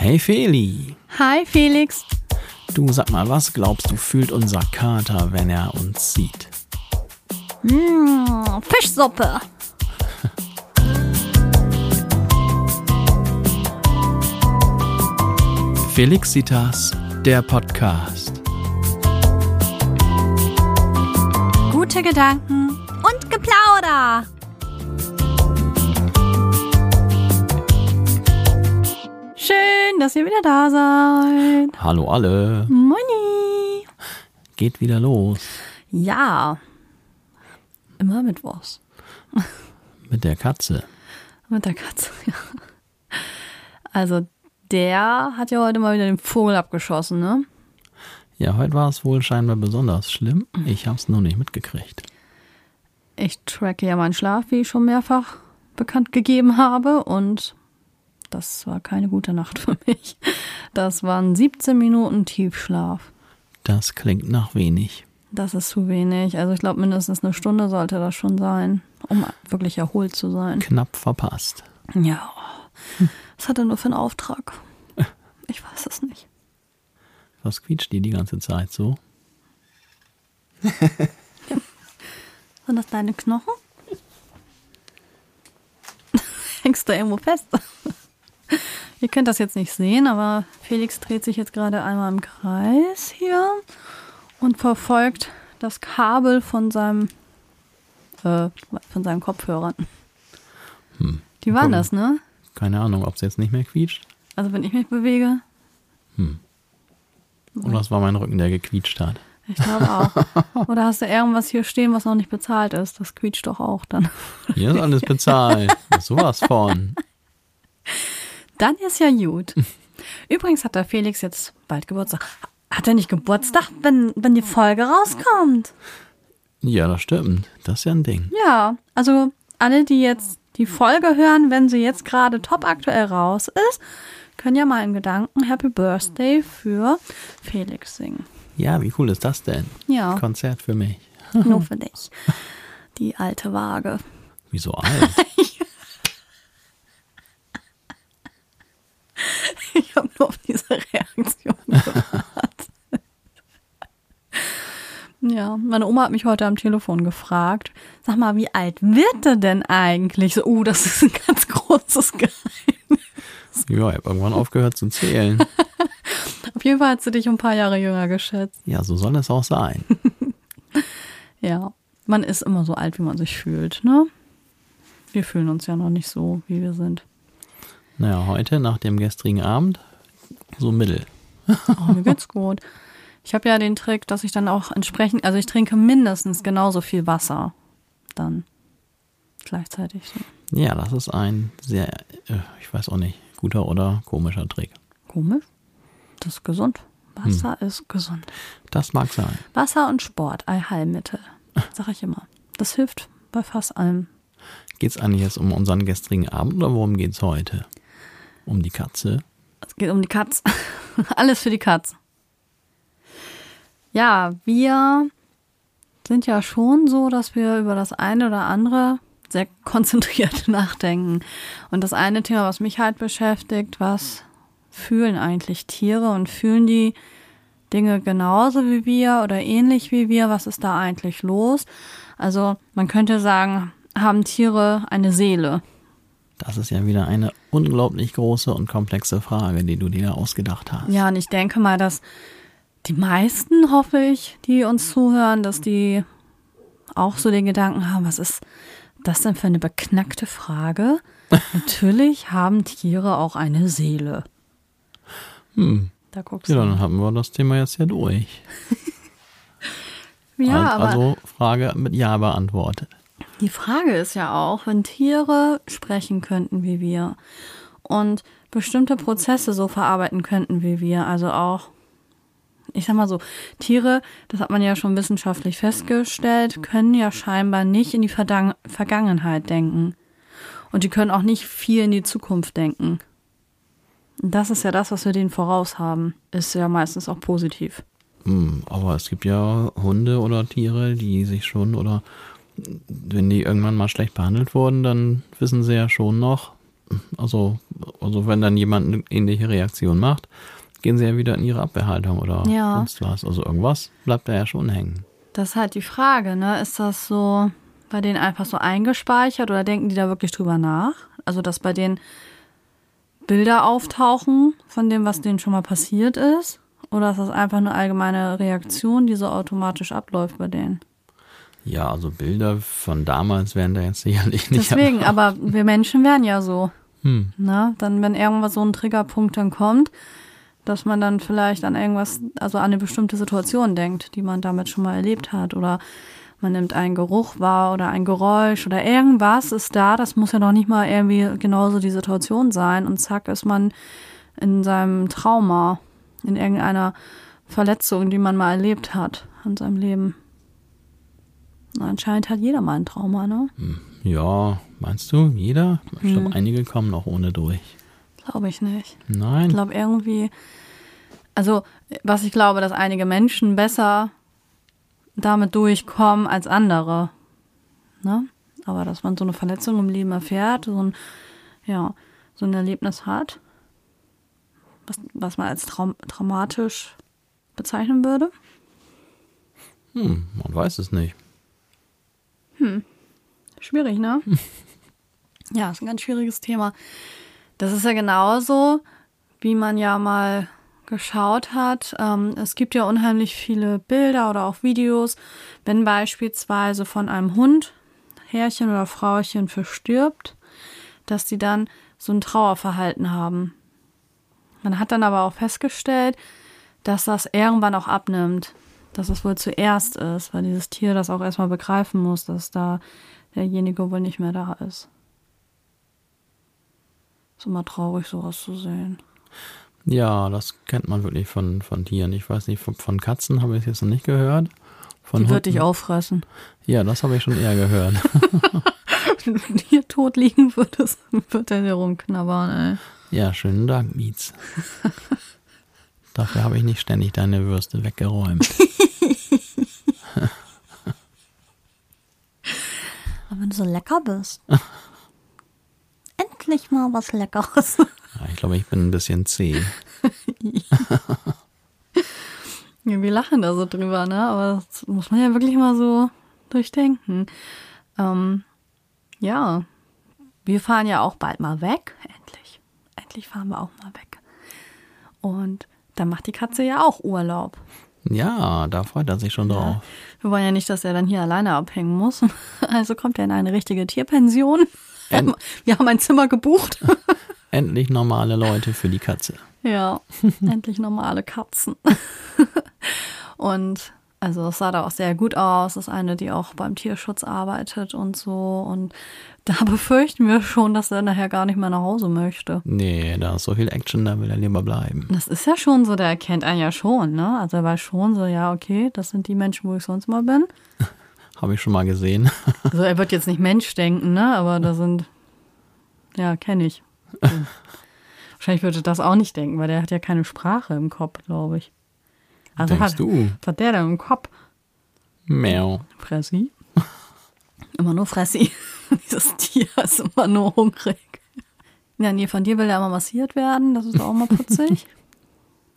Hey Feli, Hi Felix. du sag mal, was glaubst du, fühlt unser Kater, wenn er uns sieht? Mmh, Fischsuppe. Felixitas, der Podcast. Gute Gedanken und Geplauder. Schön, dass ihr wieder da seid. Hallo alle, Moini. geht wieder los Ja. Immer mittwochs. mit der Katze. Mit der Katze, ja. Also, der hat ja heute mal wieder den Vogel abgeschossen, ne? Ja, heute war es wohl scheinbar besonders schlimm. Ich hab's nur nicht mitgekriegt. Ich tracke ja meinen Schlaf, wie ich schon mehrfach bekannt gegeben habe. Und das war keine gute Nacht für mich. Das waren 17 Minuten Tiefschlaf. Das klingt nach wenig. Das ist zu wenig. Also ich glaube, mindestens eine Stunde sollte das schon sein, um wirklich erholt zu sein. Knapp verpasst. Ja. Was hat er nur für einen Auftrag? Ich weiß es nicht. Was quietscht die die ganze Zeit so? Sind das deine Knochen? Hängst du irgendwo fest? Ihr könnt das jetzt nicht sehen, aber Felix dreht sich jetzt gerade einmal im Kreis hier und verfolgt das Kabel von seinem äh, von seinen Kopfhörern. Hm. Die waren Komm. das, ne? Keine Ahnung, ob es jetzt nicht mehr quietscht. Also wenn ich mich bewege, Oder es war mein Rücken, der gequietscht hat. ich glaube auch. Oder hast du irgendwas hier stehen, was noch nicht bezahlt ist? Das quietscht doch auch dann. Hier ist alles bezahlt. Sowas von. Dann ist ja gut. Übrigens hat der Felix jetzt bald Geburtstag. Hat er nicht Geburtstag, wenn, wenn die Folge rauskommt? Ja, das stimmt. Das ist ja ein Ding. Ja, also alle, die jetzt die Folge hören, wenn sie jetzt gerade top aktuell raus ist, können ja mal in Gedanken Happy Birthday für Felix singen. Ja, wie cool ist das denn? Ja, Konzert für mich. nur für dich. Die alte Waage. Wieso alt? Ich habe nur auf diese Reaktion gewartet. Ja, meine Oma hat mich heute am Telefon gefragt, sag mal, wie alt wird er denn eigentlich? So, uh, das ist ein ganz großes Geheimnis. ja, ich habe irgendwann aufgehört zu zählen. Auf jeden Fall hat sie dich um ein paar Jahre jünger geschätzt. Ja, so soll es auch sein. Ja, man ist immer so alt, wie man sich fühlt, ne? Wir fühlen uns ja noch nicht so, wie wir sind. Naja, heute nach dem gestrigen Abend so mittel. Oh, mir geht's gut. Ich habe ja den Trick, dass ich dann auch entsprechend, also ich trinke mindestens genauso viel Wasser dann gleichzeitig. Ja, das ist ein sehr, äh, ich weiß auch nicht, guter oder komischer Trick. Komisch. Das ist gesund. Wasser ist gesund. Das mag sein. Wasser und Sport, Allheilmittel. Sag ich immer. Das hilft bei fast allem. Geht's eigentlich jetzt um unseren gestrigen Abend oder worum geht's heute? Um die Katze? Es geht um die Katz. Alles für die Katz. Ja, wir sind ja schon so, dass wir über das eine oder andere sehr konzentriert nachdenken. Und das eine Thema, was mich halt beschäftigt, was fühlen eigentlich Tiere und fühlen die Dinge genauso wie wir oder ähnlich wie wir? Was ist da eigentlich los? Also man könnte sagen, haben Tiere eine Seele? Das ist ja wieder eine unglaublich große und komplexe Frage, die du dir da ausgedacht hast. Ja, und ich denke mal, dass die meisten, hoffe ich, die uns zuhören, dass die auch so den Gedanken haben, was ist das denn für eine beknackte Frage? Natürlich haben Tiere auch eine Seele. Hm. Da guckst Ja, du. dann haben wir das Thema jetzt ja durch. Ja, Und aber also Frage mit Ja beantwortet. Die Frage ist ja auch, wenn Tiere sprechen könnten wie wir und bestimmte Prozesse so verarbeiten könnten wie wir, also auch ich sag mal so, Tiere, das hat man ja schon wissenschaftlich festgestellt, können ja scheinbar nicht in die Verdang Vergangenheit denken. Und die können auch nicht viel in die Zukunft denken. Das ist ja das, was wir denen voraus haben. Ist ja meistens auch positiv. Hm, aber es gibt ja Hunde oder Tiere, die sich schon oder wenn die irgendwann mal schlecht behandelt wurden, dann wissen sie ja schon noch, also, also wenn dann jemand eine ähnliche Reaktion macht, gehen sie ja wieder in ihre Abwehrhaltung oder Ja. sonst was. Also irgendwas bleibt da ja schon hängen. Das ist halt die Frage, ne? Ist das so bei denen einfach so eingespeichert oder denken die da wirklich drüber nach? Also, dass bei denen Bilder auftauchen von dem, was denen schon mal passiert ist? Oder ist das einfach eine allgemeine Reaktion, die so automatisch abläuft bei denen? Ja, also Bilder von damals wären da jetzt sicherlich nicht. Deswegen, aber wir Menschen wären ja so. Hm. Ne? Dann, wenn irgendwas so ein Triggerpunkt dann kommt, dass man dann vielleicht an irgendwas, also an eine bestimmte Situation denkt, die man damit schon mal erlebt hat. Oder man nimmt einen Geruch wahr oder ein Geräusch oder irgendwas ist da. Das muss ja noch nicht mal irgendwie genauso die Situation sein. Und zack ist man in seinem Trauma, in irgendeiner Verletzung, die man mal erlebt hat in seinem Leben. Anscheinend hat jeder mal ein Trauma, ne? Ja, meinst du, jeder? Ich Hm. glaube, einige kommen noch ohne durch. Glaube ich nicht. Ich Nein. glaube irgendwie, also was ich glaube, dass einige Menschen besser damit durchkommen als andere. Ne? Aber dass man so eine Verletzung im Leben erfährt, so ein, ja, so ein Erlebnis hat, was, was man als traum traumatisch bezeichnen würde. Hm, man weiß es nicht. Schwierig, ne? ja, ist ein ganz schwieriges Thema. Das ist ja genauso, wie man ja mal geschaut hat. Ähm, es gibt ja unheimlich viele Bilder oder auch Videos, wenn beispielsweise von einem Hund Herrchen oder Frauchen verstirbt, dass die dann so ein Trauerverhalten haben. Man hat dann aber auch festgestellt, dass das irgendwann auch abnimmt, dass es wohl zuerst ist, weil dieses Tier das auch erstmal begreifen muss, dass da derjenige wohl nicht mehr da ist. Ist immer traurig, sowas zu sehen. Ja, das kennt man wirklich von, von Tieren. Ich weiß nicht, von, von Katzen habe ich es jetzt noch nicht gehört. Von Die wird dich auffressen. Ja, das habe ich schon eher gehört. Wenn du hier tot liegen würdest, wird er dir rumknabbern, ey. ja, schönen Dank, Mietz. Dafür habe ich nicht ständig deine Würste weggeräumt. Aber wenn du so lecker bist. Endlich mal was Leckeres. Ja, ich glaube, ich bin ein bisschen zäh. Ja, wir lachen da so drüber, ne? Aber das muss man ja wirklich mal so durchdenken. Ähm, ja, wir fahren ja auch bald mal weg. Endlich. Endlich fahren wir auch mal weg. Und dann macht die Katze ja auch Urlaub. Ja, da freut er sich schon drauf. Wir wollen ja nicht, dass er dann hier alleine abhängen muss. Also kommt er in eine richtige Tierpension. Ähm. Wir haben ein Zimmer gebucht. Endlich normale Leute für die Katze. Ja, endlich normale Katzen. und also es sah da auch sehr gut aus. Das ist eine, die auch beim Tierschutz arbeitet und so. Und da befürchten wir schon, dass er nachher gar nicht mehr nach Hause möchte. Nee, da ist so viel Action, da will er lieber bleiben. Das ist ja schon so, der erkennt einen ja schon, ne? Also er weiß schon so, ja, okay, das sind die Menschen, wo ich sonst mal bin. Habe ich schon mal gesehen. Also er wird jetzt nicht Mensch denken, ne? Aber da sind, ja, kenne ich. Wahrscheinlich würde das auch nicht denken, weil der hat ja keine Sprache im Kopf, glaube ich. Also Denkst hat, du? was hat der denn im Kopf? Miau. Fressi? Immer nur Fressi. Dieses Tier ist immer nur hungrig. Ja, nee, von dir will er immer massiert werden. Das ist auch mal putzig.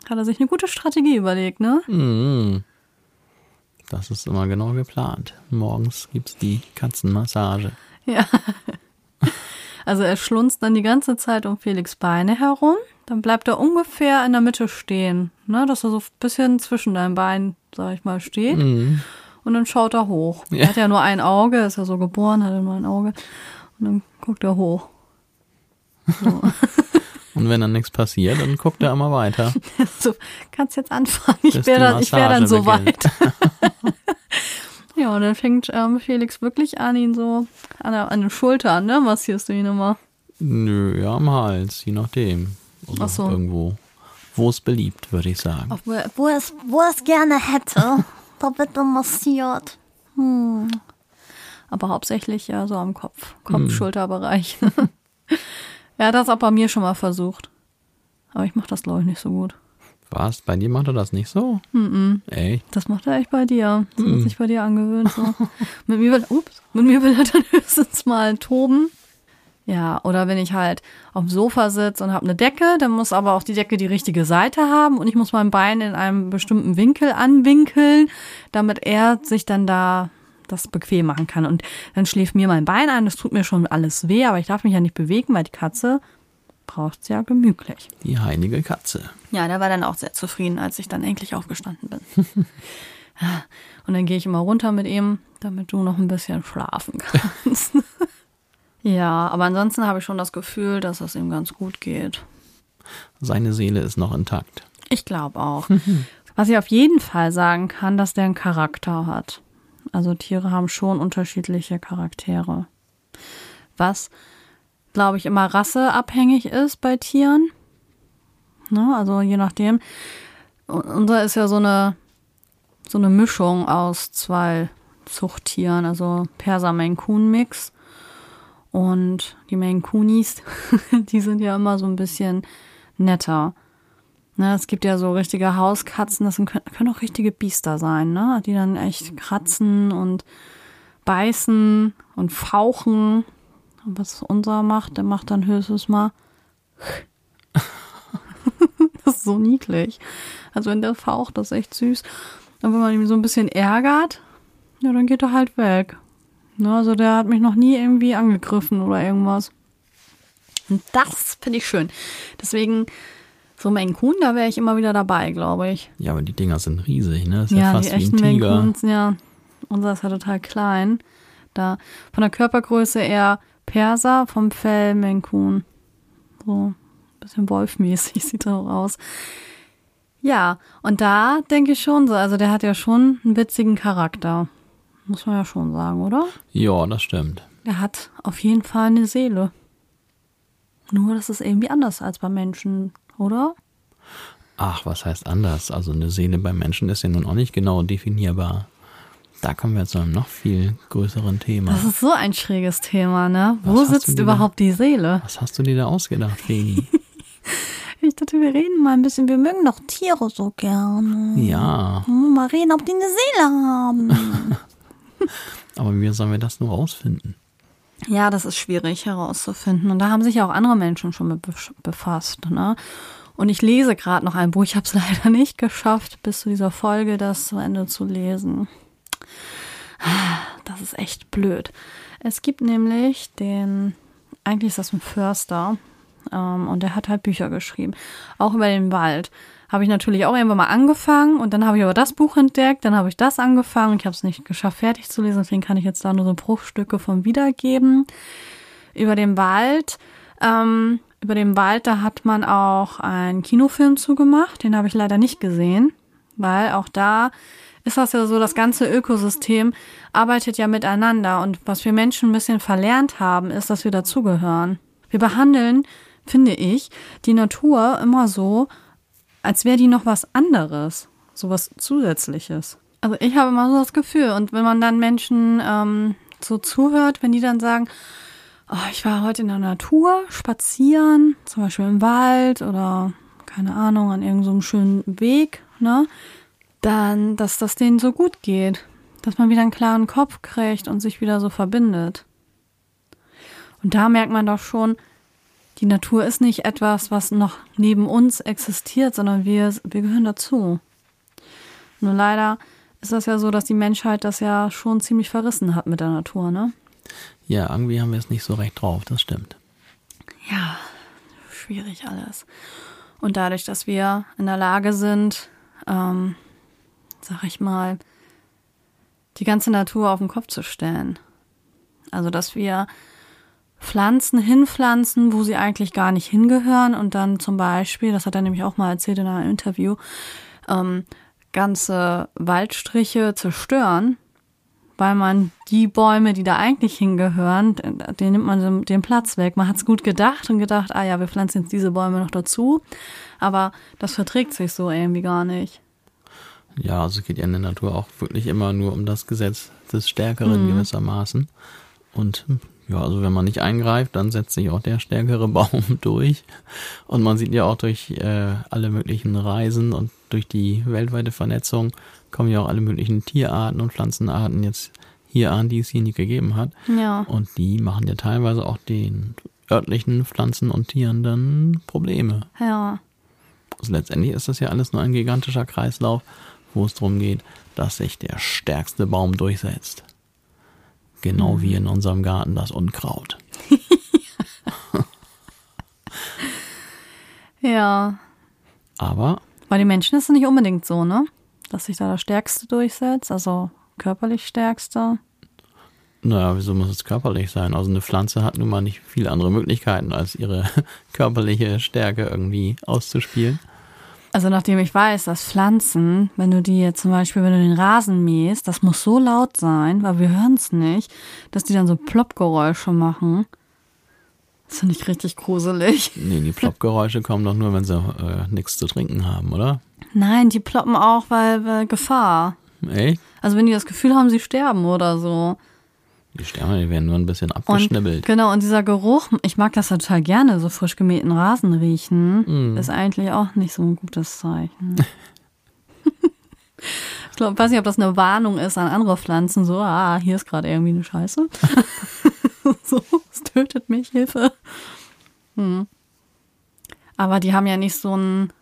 Hat er sich eine gute Strategie überlegt, ne? Mhm. Das ist immer genau geplant. Morgens gibt's die Katzenmassage. Ja. Also er schlunzt dann die ganze Zeit um Felix Beine herum. Dann bleibt er ungefähr in der Mitte stehen. Ne, dass er so ein bisschen zwischen deinen Beinen, sag ich mal, steht. Mhm. Und dann schaut er hoch. Ja. Er hat ja nur ein Auge, ist ja so geboren, hat er nur ein Auge. Und dann guckt er hoch. Und wenn dann nichts passiert, dann guckt er immer weiter. So, kannst jetzt anfangen. Ich wäre dann, ich wär dann so beginnt. weit. ja, und dann fängt ähm, Felix wirklich an, ihn so an, der, an den Schultern, ne? Massierst du ihn immer. Nö, ja, am Hals, je nachdem. Also Ach so. Irgendwo. Wo es beliebt, würde ich sagen. Auf, wo, es, wo es gerne hätte. da wird er massiert. Hm. Aber hauptsächlich ja so am Kopf, Kopf-Schulterbereich. er hat das auch bei mir schon mal versucht. Aber ich mache das, glaube ich, nicht so gut. Was? Bei dir macht er das nicht so? Mhm. Echt? Das macht er echt bei dir. Das hat sich bei dir angewöhnt. So. mit, mir will, ups, mit mir will er dann höchstens mal toben. Ja, oder wenn ich halt auf dem Sofa sitze und habe eine Decke, dann muss aber auch die Decke die richtige Seite haben und ich muss mein Bein in einem bestimmten Winkel anwinkeln, damit er sich dann da das bequem machen kann. Und dann schläft mir mein Bein ein, das tut mir schon alles weh, aber ich darf mich ja nicht bewegen, weil die Katze braucht es ja gemütlich. Die heilige Katze. Ja, der war dann auch sehr zufrieden, als ich dann endlich aufgestanden bin. und dann gehe ich immer runter mit ihm, damit du noch ein bisschen schlafen kannst. ja, aber ansonsten habe ich schon das Gefühl, dass es ihm ganz gut geht. Seine Seele ist noch intakt. Ich glaube auch. Was ich auf jeden Fall sagen kann, dass der einen Charakter hat. Also Tiere haben schon unterschiedliche Charaktere. Was, glaube ich, immer rasseabhängig ist bei Tieren. Ne? Also je nachdem. Unser ist ja so eine, so eine Mischung aus zwei Zuchttieren, also Perser Maine Coon Mix. Und die Maine Coonis, die sind ja immer so ein bisschen netter. Ne, es gibt ja so richtige Hauskatzen, das können, können auch richtige Biester sein, ne? Die dann echt kratzen und beißen und fauchen. Und was unser macht, der macht dann höchstens mal. das ist so niedlich. Also wenn der faucht, das ist echt süß. Und wenn man ihn so ein bisschen ärgert, ja, dann geht er halt weg. Ne, also der hat mich noch nie irgendwie angegriffen oder irgendwas. Und das finde ich schön. Deswegen so Maine Coon, da wäre ich immer wieder dabei, glaube ich. Ja, aber die Dinger sind riesig, ne? Das ist ja, ja fast die echten wie ein Tiger. Maine Coons, ja. Unser ist ja total klein. Da von der Körpergröße eher Perser, vom Fell Maine Coon. So ein bisschen wolfmäßig sieht er auch aus. Ja, und da denke ich schon so, also der hat ja schon einen witzigen Charakter. Muss man ja schon sagen, oder? Ja, das stimmt. Der hat auf jeden Fall eine Seele. Nur, das ist irgendwie anders als bei Menschen, oder? Ach, was heißt anders? Also eine Seele beim Menschen ist ja nun auch nicht genau definierbar. Da kommen wir zu einem noch viel größeren Thema. Das ist so ein schräges Thema, ne? Was Wo sitzt überhaupt die Seele? Was hast du dir da ausgedacht, Feli? Ich dachte, wir reden mal ein bisschen. Wir mögen doch Tiere so gerne. ja, Mal reden, ob die eine Seele haben. aber wie sollen wir das nur rausfinden? Ja, das ist schwierig herauszufinden. Und da haben sich ja auch andere Menschen schon mit befasst. Ne? Und ich lese gerade noch ein Buch. Ich habe es leider nicht geschafft, bis zu dieser Folge das zu Ende zu lesen. Das ist echt blöd. Es gibt nämlich den, eigentlich ist das ein Förster, ähm, und der hat halt Bücher geschrieben, auch über den Wald. Habe ich natürlich auch irgendwann mal angefangen und dann habe ich aber das Buch entdeckt, dann habe ich das angefangen und ich habe es nicht geschafft, fertig zu lesen, deswegen kann ich jetzt da nur so Bruchstücke von wiedergeben. Über den Wald, ähm, über den Wald, da hat man auch einen Kinofilm zugemacht, den habe ich leider nicht gesehen, weil auch da ist das ja so, das ganze Ökosystem arbeitet ja miteinander und was wir Menschen ein bisschen verlernt haben, ist, dass wir dazugehören. Wir behandeln, finde ich, die Natur immer so, als wäre die noch was anderes, so was Zusätzliches. Also ich habe immer so das Gefühl und wenn man dann Menschen ähm, so zuhört, wenn die dann sagen, oh, ich war heute in der Natur spazieren, zum Beispiel im Wald oder keine Ahnung, an irgendeinem so schönen Weg, ne? Dann, dass das denen so gut geht. Dass man wieder einen klaren Kopf kriegt und sich wieder so verbindet. Und da merkt man doch schon, die Natur ist nicht etwas, was noch neben uns existiert, sondern wir, wir gehören dazu. Nur leider ist das ja so, dass die Menschheit das ja schon ziemlich verrissen hat mit der Natur, ne? Ja, irgendwie haben wir es nicht so recht drauf, das stimmt. Ja, schwierig alles. Und dadurch, dass wir in der Lage sind, ähm, sag ich mal, die ganze Natur auf den Kopf zu stellen. Also, dass wir Pflanzen hinpflanzen, wo sie eigentlich gar nicht hingehören und dann zum Beispiel, das hat er nämlich auch mal erzählt in einem Interview, ähm, ganze Waldstriche zerstören, weil man die Bäume, die da eigentlich hingehören, den nimmt man den Platz weg. Man hat es gut gedacht und gedacht, ah ja, wir pflanzen jetzt diese Bäume noch dazu, aber das verträgt sich so irgendwie gar nicht. Ja, also es geht ja in der Natur auch wirklich immer nur um das Gesetz des Stärkeren gewissermaßen. Und ja, also wenn man nicht eingreift, dann setzt sich auch der stärkere Baum durch. Und man sieht ja auch durch äh, alle möglichen Reisen und durch die weltweite Vernetzung kommen ja auch alle möglichen Tierarten und Pflanzenarten jetzt hier an, die es hier nie gegeben hat. Ja. Und die machen ja teilweise auch den örtlichen Pflanzen und Tieren dann Probleme. Ja. Also letztendlich ist das ja alles nur ein gigantischer Kreislauf, wo es darum geht, dass sich der stärkste Baum durchsetzt. Genau Mhm. wie in unserem Garten das Unkraut. Ja. Aber Bei den Menschen ist es nicht unbedingt so, ne? Dass sich da das Stärkste durchsetzt, also körperlich Stärkste. Naja, wieso muss es körperlich sein? Also eine Pflanze hat nun mal nicht viele andere Möglichkeiten, als ihre körperliche Stärke irgendwie auszuspielen. Also nachdem ich weiß, dass Pflanzen, wenn du die jetzt zum Beispiel, wenn du den Rasen mähst, das muss so laut sein, weil wir hören es nicht, dass die dann so Ploppgeräusche machen. Das finde ich richtig gruselig. Nee, die Ploppgeräusche kommen doch nur, wenn sie äh, nichts zu trinken haben, oder? Nein, die ploppen auch, weil, weil Gefahr. Echt? Also wenn die das Gefühl haben, sie sterben oder so. Die Sterbe, die werden nur ein bisschen Und abgeschnibbelt. genau, und dieser Geruch, ich mag das ja total gerne, so frisch gemähten Rasen riechen, ist eigentlich auch nicht so ein gutes Zeichen. ich glaube, weiß nicht, ob das eine Warnung ist an andere Pflanzen, so, ah, hier ist gerade irgendwie eine Scheiße. so, es tötet mich, Hilfe. Hm. Aber die haben ja nicht so ein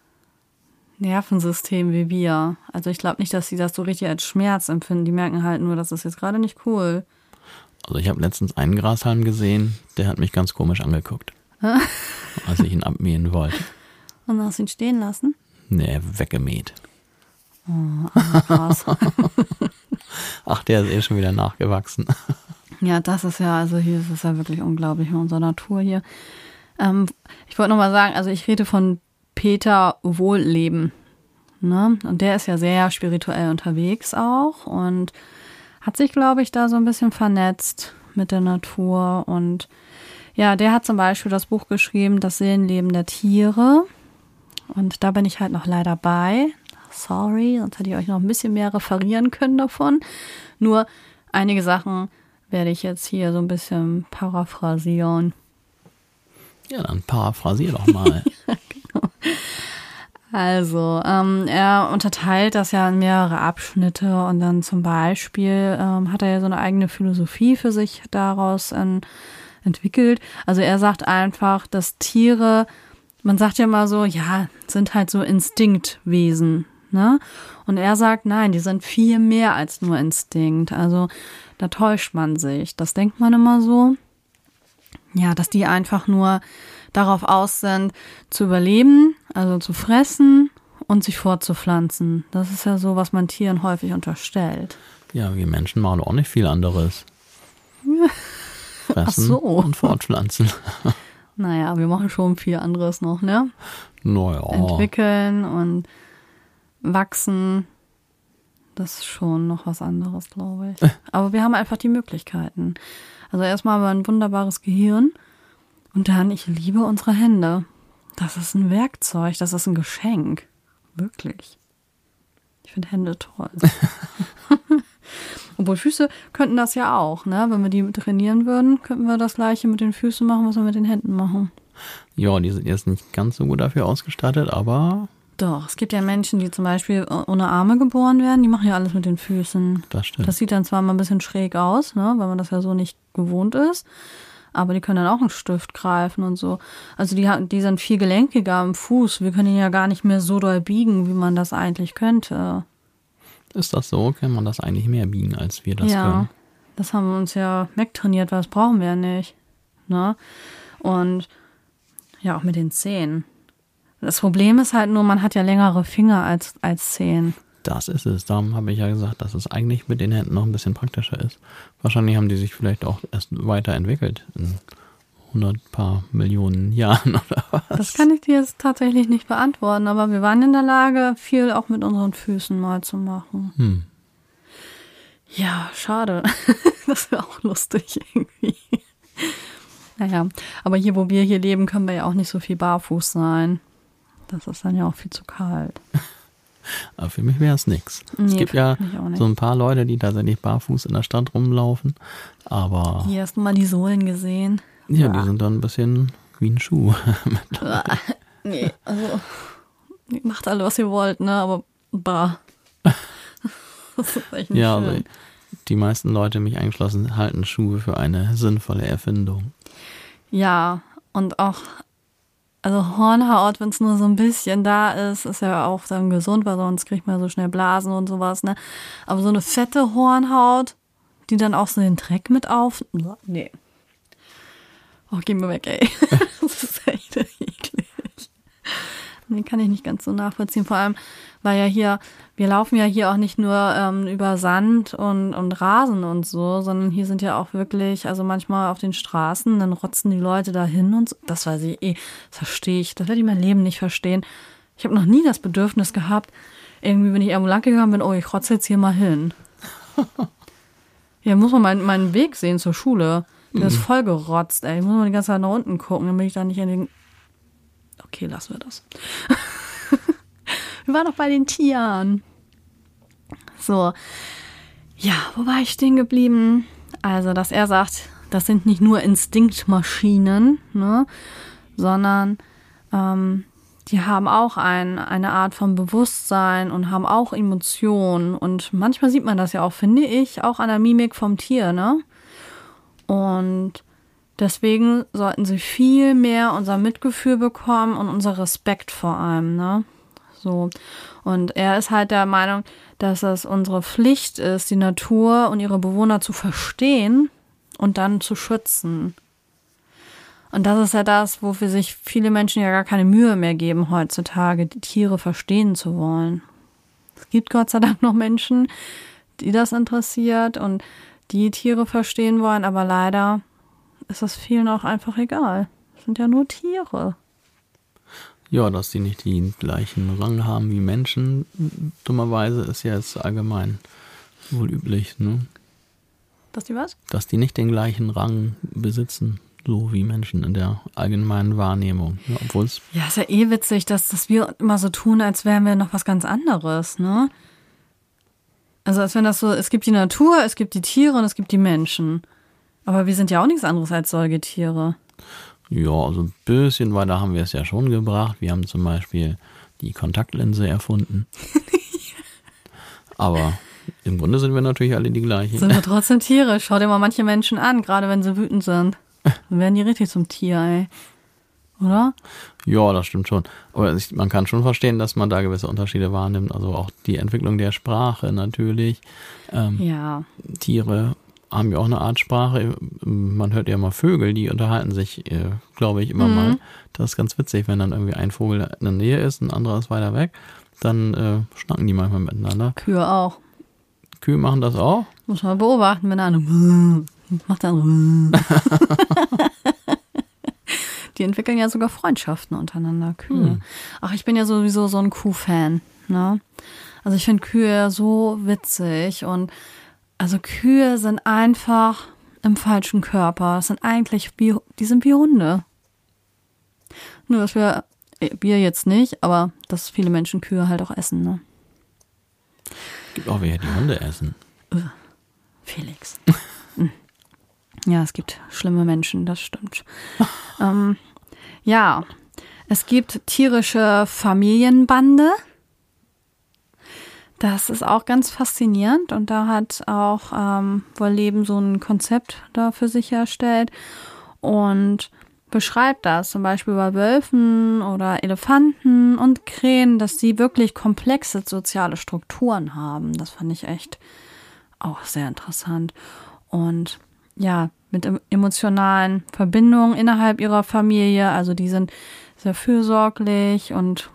Nervensystem wie wir. Also ich glaube nicht, dass sie das so richtig als Schmerz empfinden. Die merken halt nur, das ist jetzt gerade nicht cool. Also ich habe letztens einen Grashalm gesehen, der hat mich ganz komisch angeguckt. als ich ihn abmähen wollte. Und hast ihn stehen lassen. Nee, weggemäht. Krass. Ach, der ist eh schon wieder nachgewachsen. Ja, das ist ja, also hier ist es ja wirklich unglaublich mit unserer Natur hier. Ähm, ich wollte noch mal sagen, also ich rede von Peter Wohlleben. Ne? Und der ist ja sehr spirituell unterwegs auch und hat sich, glaube ich, da so ein bisschen vernetzt mit der Natur. Und ja, der hat zum Beispiel das Buch geschrieben, Das Seelenleben der Tiere. Und da bin ich halt noch leider bei. Sorry, sonst hätte ich euch noch ein bisschen mehr referieren können davon. Nur einige Sachen werde ich jetzt hier so ein bisschen paraphrasieren. Ja, dann paraphrasier doch mal. Also, ähm, er unterteilt das ja in mehrere Abschnitte und dann zum Beispiel ähm, hat er ja so eine eigene Philosophie für sich daraus en entwickelt. Also er sagt einfach, dass Tiere, man sagt ja mal so, ja, sind halt so Instinktwesen, ne? Und er sagt, nein, die sind viel mehr als nur Instinkt. Also da täuscht man sich. Das denkt man immer so. Ja, dass die einfach nur darauf aus sind, zu überleben, also zu fressen und sich fortzupflanzen. Das ist ja so, was man Tieren häufig unterstellt. Ja, wir Menschen machen auch nicht viel anderes. Fressen Ach so. und fortpflanzen. Naja, wir machen schon viel anderes noch, ne? Naja. Entwickeln und wachsen. Das ist schon noch was anderes, glaube ich. Aber wir haben einfach die Möglichkeiten. Also erstmal haben wir ein wunderbares Gehirn und dann, ich liebe unsere Hände. Das ist ein Werkzeug, das ist ein Geschenk. Wirklich. Ich finde Hände toll. Obwohl Füße könnten das ja auch, ne? Wenn wir die trainieren würden, könnten wir das gleiche mit den Füßen machen, was wir mit den Händen machen. Ja, die sind jetzt nicht ganz so gut dafür ausgestattet, aber Doch, es gibt ja Menschen, die zum Beispiel ohne Arme geboren werden, die machen ja alles mit den Füßen. das stimmt. Das sieht dann zwar mal ein bisschen schräg aus, ne, weil man das ja so nicht gewohnt ist, aber die können dann auch einen Stift greifen und so. Also die, die sind viel gelenkiger am Fuß. Wir können ihn ja gar nicht mehr so doll biegen, wie man das eigentlich könnte. Ist das so? Kann man das eigentlich mehr biegen, als wir das ja, können? das haben wir uns ja wegtrainiert, weil das brauchen wir ja nicht. Ne? Und ja, auch mit den Zehen. Das Problem ist halt nur, man hat ja längere Finger als, als Zehen. Das ist es. Darum habe ich ja gesagt, dass es eigentlich mit den Händen noch ein bisschen praktischer ist. Wahrscheinlich haben die sich vielleicht auch erst weiterentwickelt in 100 paar Millionen Jahren oder was. Das kann ich dir jetzt tatsächlich nicht beantworten, aber wir waren in der Lage, viel auch mit unseren Füßen mal zu machen. Hm. Ja, schade. Das wäre auch lustig irgendwie. Naja, aber hier, wo wir hier leben, können wir ja auch nicht so viel barfuß sein. Das ist dann ja auch viel zu kalt. Aber für mich wäre es nix. es Nee, gibt für ja so ein paar Leute, die tatsächlich barfuß in der Stadt rumlaufen. Aber Hier hast du mal die Sohlen gesehen. ja, die sind dann ein bisschen wie ein Schuh. Nee, also macht alle, was ihr wollt, ne? Aber bah. Das ist echt nicht ja, schön. aber die meisten Leute, mich eingeschlossen, halten Schuhe für eine sinnvolle Erfindung. Ja, Und auch, also Hornhaut, wenn es nur so ein bisschen da ist, ist ja auch dann gesund, weil sonst kriegt man so schnell Blasen und sowas, ne? Aber so eine fette Hornhaut, die dann auch so den Dreck mit auf. Nee. Oh, geh mir weg, ey. das ist echt eklig. Nee, kann ich nicht ganz so nachvollziehen. Vor allem, weil ja hier, wir laufen ja hier auch nicht nur ähm, über Sand und, und Rasen und so, sondern hier sind ja auch wirklich, also manchmal auf den Straßen, dann rotzen die Leute da hin und so. Das weiß ich eh, das verstehe ich. Das werde ich mein Leben nicht verstehen. Ich habe noch nie das Bedürfnis gehabt, irgendwie, wenn ich irgendwo lang gegangen bin, oh, ich rotze jetzt hier mal hin. ja, muss man meinen, meinen Weg sehen zur Schule. Der ist voll gerotzt, ey. Ich muss mal die ganze Zeit nach unten gucken, damit ich da nicht in den. Okay, lassen wir das. wir waren noch bei den Tieren. So. Ja, wo war ich stehen geblieben? Also, dass er sagt, das sind nicht nur Instinktmaschinen, ne, sondern ähm, die haben auch ein, eine Art von Bewusstsein und haben auch Emotionen. Und manchmal sieht man das ja auch, finde ich, auch an der Mimik vom Tier, ne? Und deswegen sollten sie viel mehr unser Mitgefühl bekommen und unser Respekt vor allem, ne? So. Und er ist halt der Meinung, dass es unsere Pflicht ist, die Natur und ihre Bewohner zu verstehen und dann zu schützen. Und das ist ja das, wofür sich viele Menschen ja gar keine Mühe mehr geben heutzutage, die Tiere verstehen zu wollen. Es gibt Gott sei Dank noch Menschen, die das interessiert und die Tiere verstehen wollen, aber leider ist das vielen auch einfach egal. Es sind ja nur Tiere. Ja, dass die nicht den gleichen Rang haben wie Menschen, dummerweise ist ja jetzt allgemein wohl üblich, ne? Dass die was? Dass die nicht den gleichen Rang besitzen, so wie Menschen in der allgemeinen Wahrnehmung. Ja, Obwohl es. Ja, ist ja eh witzig, dass, dass wir immer so tun, als wären wir noch was ganz anderes, ne? Also als wenn das so, es gibt die Natur, es gibt die Tiere und es gibt die Menschen. Aber wir sind ja auch nichts anderes als Säugetiere. Ja, also ein bisschen weiter haben wir es ja schon gebracht. Wir haben zum Beispiel die Kontaktlinse erfunden. Aber im Grunde sind wir natürlich alle die gleichen. Sind wir trotzdem Tiere. Schau dir mal manche Menschen an, gerade wenn sie wütend sind. Dann werden die richtig zum Tier, ey. Oder? Ja, das stimmt schon. Aber man kann schon verstehen, dass man da gewisse Unterschiede wahrnimmt. Also auch die Entwicklung der Sprache natürlich. Ähm, Ja. Tiere haben ja auch eine Art Sprache. Man hört ja immer Vögel, die unterhalten sich, äh, glaube ich, immer Mhm. mal. Das ist ganz witzig, wenn dann irgendwie ein Vogel in der Nähe ist, ein anderer ist weiter weg. Dann äh, schnacken die manchmal miteinander. Kühe auch. Kühe machen das auch. Muss man beobachten, wenn der eine macht andere. Die entwickeln ja sogar Freundschaften untereinander, Kühe. Hm. Ach, ich bin ja sowieso so ein Kuh-Fan, ne? Also ich finde Kühe so witzig und also Kühe sind einfach im falschen Körper. Das sind eigentlich wie, die sind wie Hunde. Nur, dass wir, äh, wir jetzt nicht, aber dass viele Menschen Kühe halt auch essen, ne? Gibt auch welche, die Hunde essen. Felix. Hm. ja, es gibt schlimme Menschen, das stimmt. ähm, ja, es gibt tierische Familienbande. Das ist auch ganz faszinierend und da hat auch ähm, wohl Leben so ein Konzept da für sich erstellt und beschreibt das zum Beispiel bei Wölfen oder Elefanten und Krähen, dass sie wirklich komplexe soziale Strukturen haben. Das fand ich echt auch sehr interessant. Und ja, mit em- emotionalen Verbindungen innerhalb ihrer Familie. Also die sind sehr fürsorglich und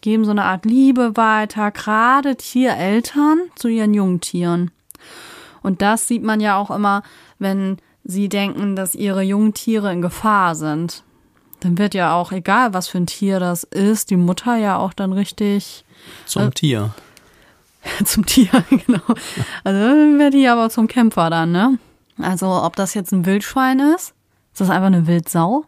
geben so eine Art Liebe weiter, gerade Tiereltern zu ihren Jungtieren. Und das sieht man ja auch immer, wenn sie denken, dass ihre Jungtiere in Gefahr sind. Dann wird ja auch, egal was für ein Tier das ist, die Mutter ja auch dann richtig Zum Äh, Tier. zum Tier, genau. Also wird die aber zum Kämpfer dann, ne? Also ob das jetzt ein Wildschwein ist, ist das einfach eine Wildsau?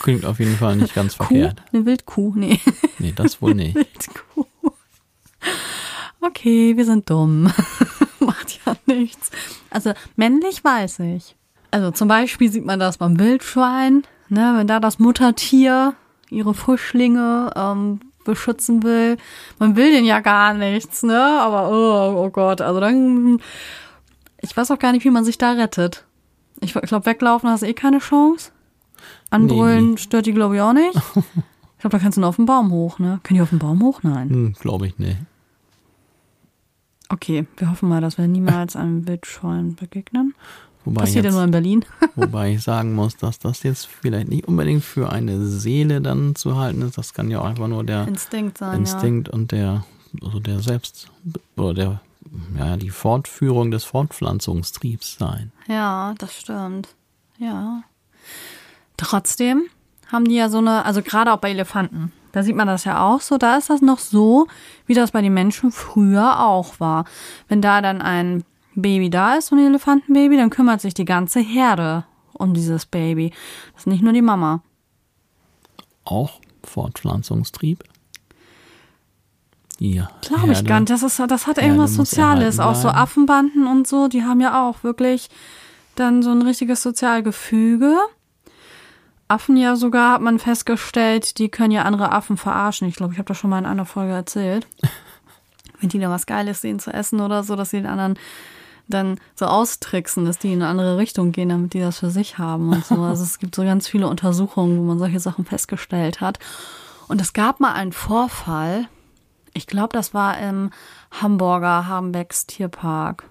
Klingt auf jeden Fall nicht ganz Kuh? verkehrt. Eine Wildkuh? Nee, Nee, das wohl nicht. Wildkuh. Okay, wir sind dumm. Macht ja nichts. Also männlich weiß ich. Also zum Beispiel sieht man das beim Wildschwein, ne, wenn da das Muttertier ihre Frischlinge ähm, beschützen will. Man will den ja gar nichts, ne? Aber oh, oh Gott, also dann. Ich weiß auch gar nicht, wie man sich da rettet. Ich, ich glaube, weglaufen hast du eh keine Chance. Anbrüllen Nee. stört die, glaube ich, auch nicht. Ich glaube, da kannst du nur auf den Baum hoch, ne? Können die auf den Baum hoch? Nein. Hm, Glaube ich nicht. Okay, wir hoffen mal, dass wir niemals einem Wildschwein begegnen. Wobei, Passiert ja jetzt, nur in Berlin. wobei ich sagen muss, dass das jetzt vielleicht nicht unbedingt für eine Seele dann zu halten ist. Das kann ja auch einfach nur der Instinkt sein, Instinkt und der, also der Selbst, oder der, ja, die Fortführung des Fortpflanzungstriebs sein. ja. Ja, das stimmt. Ja. Trotzdem haben die ja so eine, also gerade auch bei Elefanten, da sieht man das ja auch so, da ist das noch so, wie das bei den Menschen früher auch war. Wenn da dann ein Baby da ist, so ein Elefantenbaby, dann kümmert sich die ganze Herde um dieses Baby. Das ist nicht nur die Mama. Auch Fortpflanzungstrieb. Ja. Glaube ich gar nicht. Das, ist, das hat irgendwas Soziales. Auch so. Affenbanden und so, die haben ja auch wirklich dann so ein richtiges Sozialgefüge. Affen ja sogar, hat man festgestellt, die können ja andere Affen verarschen. Ich glaube, ich habe das schon mal in einer Folge erzählt. Wenn die da was Geiles sehen zu essen oder so, dass sie den anderen dann so austricksen, dass die in eine andere Richtung gehen, damit die das für sich haben und so. Also es gibt so ganz viele Untersuchungen, wo man solche Sachen festgestellt hat. Und es gab mal einen Vorfall, ich glaube, das war im Hamburger Harmbecks Tierpark.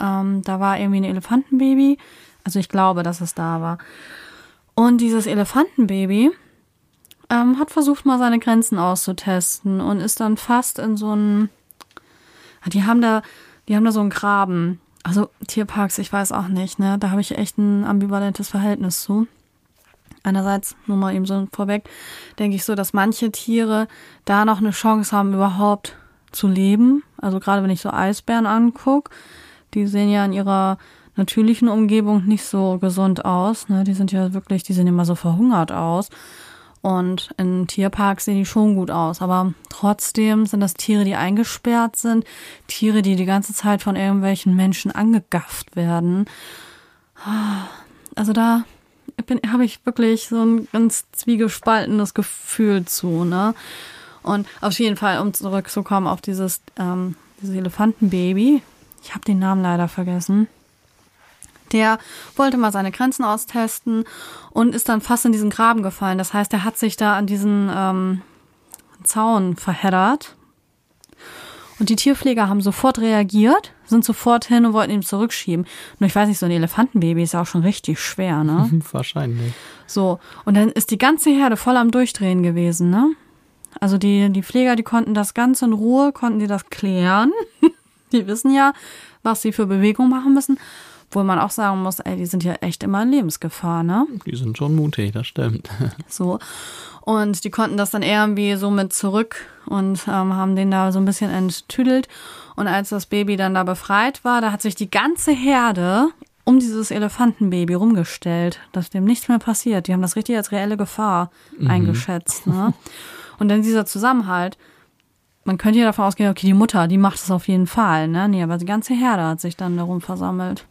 Ähm, da war irgendwie ein Elefantenbaby. Also ich glaube, dass es da war. Und dieses Elefantenbaby ähm, hat versucht, mal seine Grenzen auszutesten und ist dann fast in so einen. Die haben da, die haben da so einen Graben. Also Tierparks, ich weiß auch nicht, ne? Da habe ich echt ein ambivalentes Verhältnis zu. Einerseits, nur mal eben so vorweg, denke ich so, dass manche Tiere da noch eine Chance haben, überhaupt zu leben. Also gerade wenn ich so Eisbären angucke, die sehen ja in ihrer natürlichen Umgebung nicht so gesund aus. Ne? Die sind ja wirklich, die sehen immer so verhungert aus. Und in Tierparks sehen die schon gut aus. Aber trotzdem sind das Tiere, die eingesperrt sind. Tiere, die die ganze Zeit von irgendwelchen Menschen angegafft werden. Also da habe ich wirklich so ein ganz zwiegespaltenes Gefühl zu, ne? Und auf jeden Fall, um zurückzukommen auf dieses, ähm, dieses Elefantenbaby, ich habe den Namen leider vergessen. Der wollte mal seine Grenzen austesten und ist dann fast in diesen Graben gefallen. Das heißt, er hat sich da an diesen ähm, Zaun verheddert. Und die Tierpfleger haben sofort reagiert, sind sofort hin und wollten ihn zurückschieben. Nur ich weiß nicht, so ein Elefantenbaby ist ja auch schon richtig schwer, ne? Wahrscheinlich. So, und dann ist die ganze Herde voll am Durchdrehen gewesen, ne? Also die, die Pfleger, die konnten das ganz in Ruhe, konnten die das klären. die wissen ja, was sie für Bewegung machen müssen. Obwohl man auch sagen muss, ey, die sind ja echt immer in Lebensgefahr, ne? Die sind schon mutig, das stimmt. So. Und die konnten das dann irgendwie so mit zurück und ähm, haben den da so ein bisschen enttüdelt. Und als das Baby dann da befreit war, da hat sich die ganze Herde um dieses Elefantenbaby rumgestellt, dass dem nichts mehr passiert. Die haben das richtig als reelle Gefahr eingeschätzt. Ne? Und dann dieser Zusammenhalt. Man könnte ja davon ausgehen, okay, die Mutter, die macht es auf jeden Fall. Ne? Nee, aber die ganze Herde hat sich dann darum versammelt.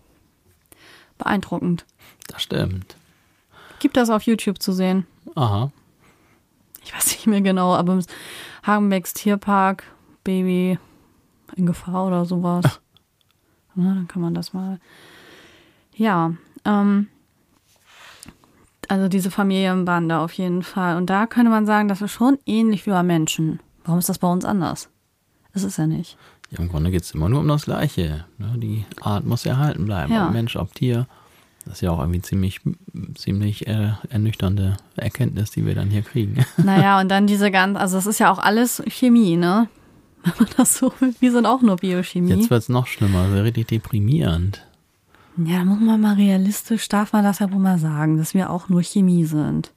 Beeindruckend. Das stimmt. Gibt das auf YouTube zu sehen? Aha. ich weiß nicht mehr genau, aber im Hagenbecks Tierpark, Baby in Gefahr oder sowas. Na, dann kann man das mal. Ja, ähm, also diese Familienbande auf jeden Fall. Und da könnte man sagen, das ist schon ähnlich wie bei Menschen. Warum ist das bei uns anders? Das ist ja nicht. Ja, Im Grunde geht es immer nur um das Gleiche. Ne? Die Art muss erhalten bleiben. Ja. Ob Mensch, ob Tier. Das ist ja auch irgendwie ziemlich, ziemlich äh, ernüchternde Erkenntnis, die wir dann hier kriegen. Naja, und dann diese ganz, also das ist ja auch alles Chemie, ne? Wenn man das so, wir sind auch nur Biochemie. Jetzt wird es noch schlimmer, also richtig deprimierend. Ja, da muss man mal realistisch, darf man das ja wohl mal sagen, dass wir auch nur Chemie sind.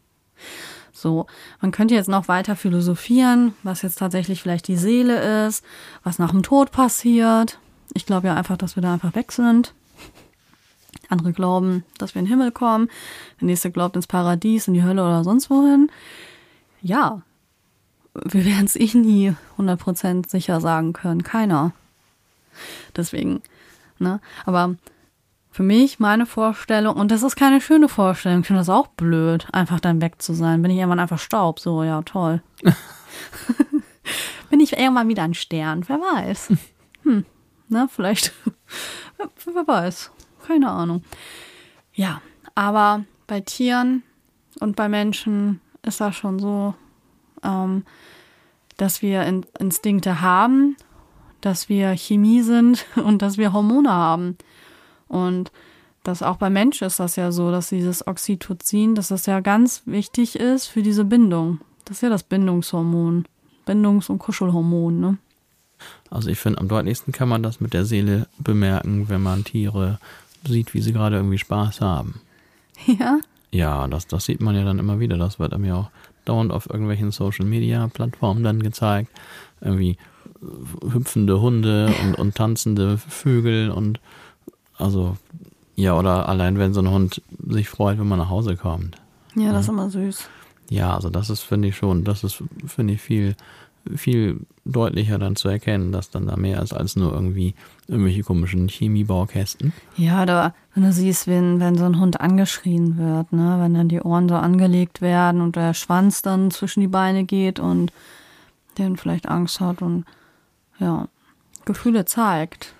So, man könnte jetzt noch weiter philosophieren, was jetzt tatsächlich vielleicht die Seele ist, was nach dem Tod passiert. Ich glaube ja einfach, dass wir da einfach weg sind. Andere glauben, dass wir in den Himmel kommen. Der nächste glaubt ins Paradies, in die Hölle oder sonst wohin. Ja, wir werden es eh nie 100% sicher sagen können. Keiner. Deswegen, ne? Aber für mich, meine Vorstellung, und das ist keine schöne Vorstellung, ich finde das auch blöd, einfach dann weg zu sein. Bin ich irgendwann einfach Staub, so, ja, toll. Bin ich irgendwann wieder ein Stern, wer weiß. Hm, ne, vielleicht, wer, wer weiß, keine Ahnung. Ja, aber bei Tieren, Und bei Menschen ist das schon so, ähm, dass wir In Instinkte haben, dass wir Chemie sind und dass wir Hormone haben. Und das auch bei Menschen ist das ja so, dass dieses Oxytocin, dass das ja ganz wichtig ist für diese Bindung. Das ist ja das Bindungshormon. Bindungs- und Kuschelhormon, ne? Also ich finde, am deutlichsten kann man das mit der Seele bemerken, wenn man Tiere sieht, wie sie gerade irgendwie Spaß haben. Ja? Ja, das, das sieht man ja dann immer wieder. Das wird einem ja auch dauernd auf irgendwelchen Social Media Plattformen dann gezeigt. Irgendwie hüpfende Hunde und, und tanzende Vögel und also ja, oder allein wenn so ein Hund sich freut, wenn man nach Hause kommt. Ja, das ist immer süß. Ja, also das ist, finde ich schon, das ist, finde ich, viel, viel deutlicher dann zu erkennen, dass dann da mehr ist als nur irgendwie irgendwelche komischen Chemiebaukästen. Ja, oder wenn du siehst, wenn, wenn so ein Hund angeschrien wird, ne, wenn dann die Ohren so angelegt werden und der Schwanz dann zwischen die Beine geht und der vielleicht Angst hat und ja, Gefühle zeigt.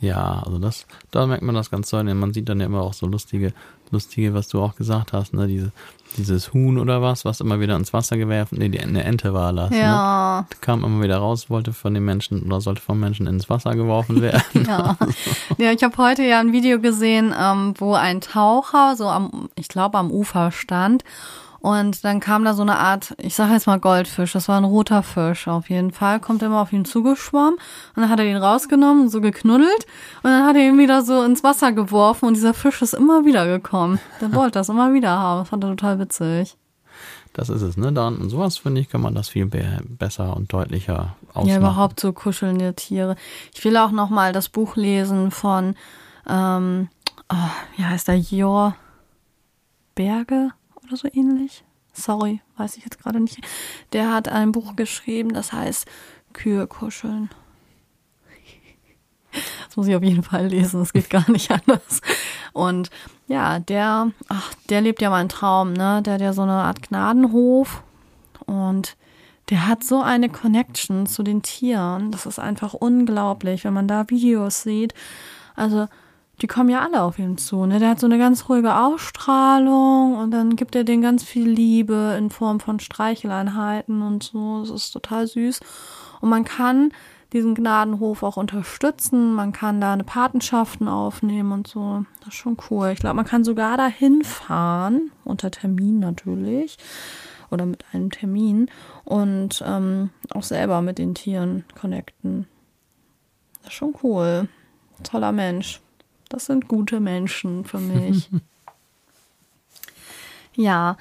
Ja, also das, da merkt man das ganz deutlich. Man sieht dann ja immer auch so lustige, lustige, was du auch gesagt hast, ne, diese, dieses Huhn oder was, was immer wieder ins Wasser gewerfen, nee, die, eine Ente war das, ja. ne? Kam immer wieder raus, wollte von den Menschen oder sollte vom Menschen ins Wasser geworfen werden. ja. ja, ich habe heute ja ein Video gesehen, ähm, wo ein Taucher so am, ich glaube, am Ufer stand und dann kam da so eine Art, ich sage jetzt mal Goldfisch, das war ein roter Fisch auf jeden Fall, kommt immer auf ihn zugeschwommen und dann hat er ihn rausgenommen und so geknuddelt und dann hat er ihn wieder so ins Wasser geworfen und dieser Fisch ist immer wieder gekommen. Der wollte das immer wieder haben, das fand er total witzig. Das ist es, ne? Dann, und sowas, finde ich, kann man das viel be besser und deutlicher ausmachen. Ja, überhaupt so kuschelnde Tiere. Ich will auch noch mal das Buch lesen von, ähm, oh, wie heißt der, Jor Berge? Oder so ähnlich. Sorry, weiß ich jetzt gerade nicht. Der hat ein Buch geschrieben, das heißt Kühe kuscheln. Das muss ich auf jeden Fall lesen, das geht gar nicht anders. Und ja, der, ach, der lebt ja mal Traum, ne? Der hat ja so eine Art Gnadenhof und der hat so eine Connection zu den Tieren. Das ist einfach unglaublich, wenn man da Videos sieht. Also die kommen ja alle auf ihn zu. Ne? Der hat so eine ganz ruhige Ausstrahlung und dann gibt er denen ganz viel Liebe in Form von Streicheleinheiten und so. Das ist total süß. Und man kann diesen Gnadenhof auch unterstützen. Man kann da eine Patenschaften aufnehmen und so. Das ist schon cool. Ich glaube, man kann sogar dahin fahren, unter Termin natürlich. Oder mit einem Termin und ähm, auch selber mit den Tieren connecten. Das ist schon cool. Toller Mensch. Das sind gute Menschen für mich. ja,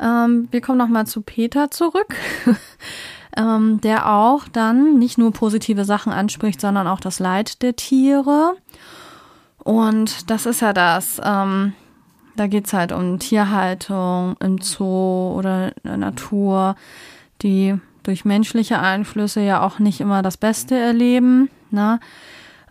ähm, wir kommen nochmal zu Peter zurück, ähm, der auch dann nicht nur positive Sachen anspricht, sondern auch das Leid der Tiere. Und das ist ja das. Ähm, da geht es halt um Tierhaltung im Zoo oder in der Natur, die durch menschliche Einflüsse ja auch nicht immer das Beste erleben. Ne?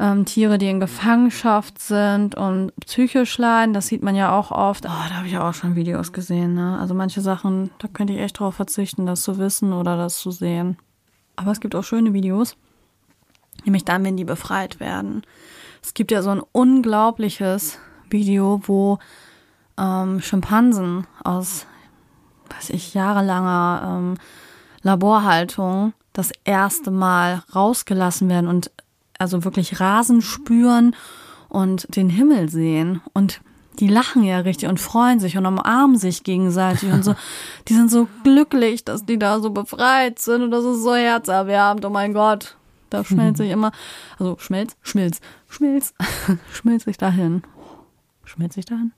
Ähm, Tiere, die in Gefangenschaft sind und psychisch leiden. Das sieht man ja auch oft. Oh, da habe ich auch schon Videos gesehen. Ne? Also manche Sachen, da könnte ich echt drauf verzichten, das zu wissen oder das zu sehen. Aber es gibt auch schöne Videos, nämlich dann, wenn die befreit werden. Es gibt ja so ein unglaubliches Video, wo ähm, Schimpansen aus, weiß ich, jahrelanger ähm, Laborhaltung das erste Mal rausgelassen werden und also wirklich Rasen spüren und den Himmel sehen und die lachen ja richtig und freuen sich und umarmen sich gegenseitig und so. Die sind so glücklich, dass die da so befreit sind und das ist so herzerwärmend. Oh mein Gt, da schmelzt sich immer, also schmelz, schmilz, schmilz, schmilzt sich dahin. Schmilzt sich dahin.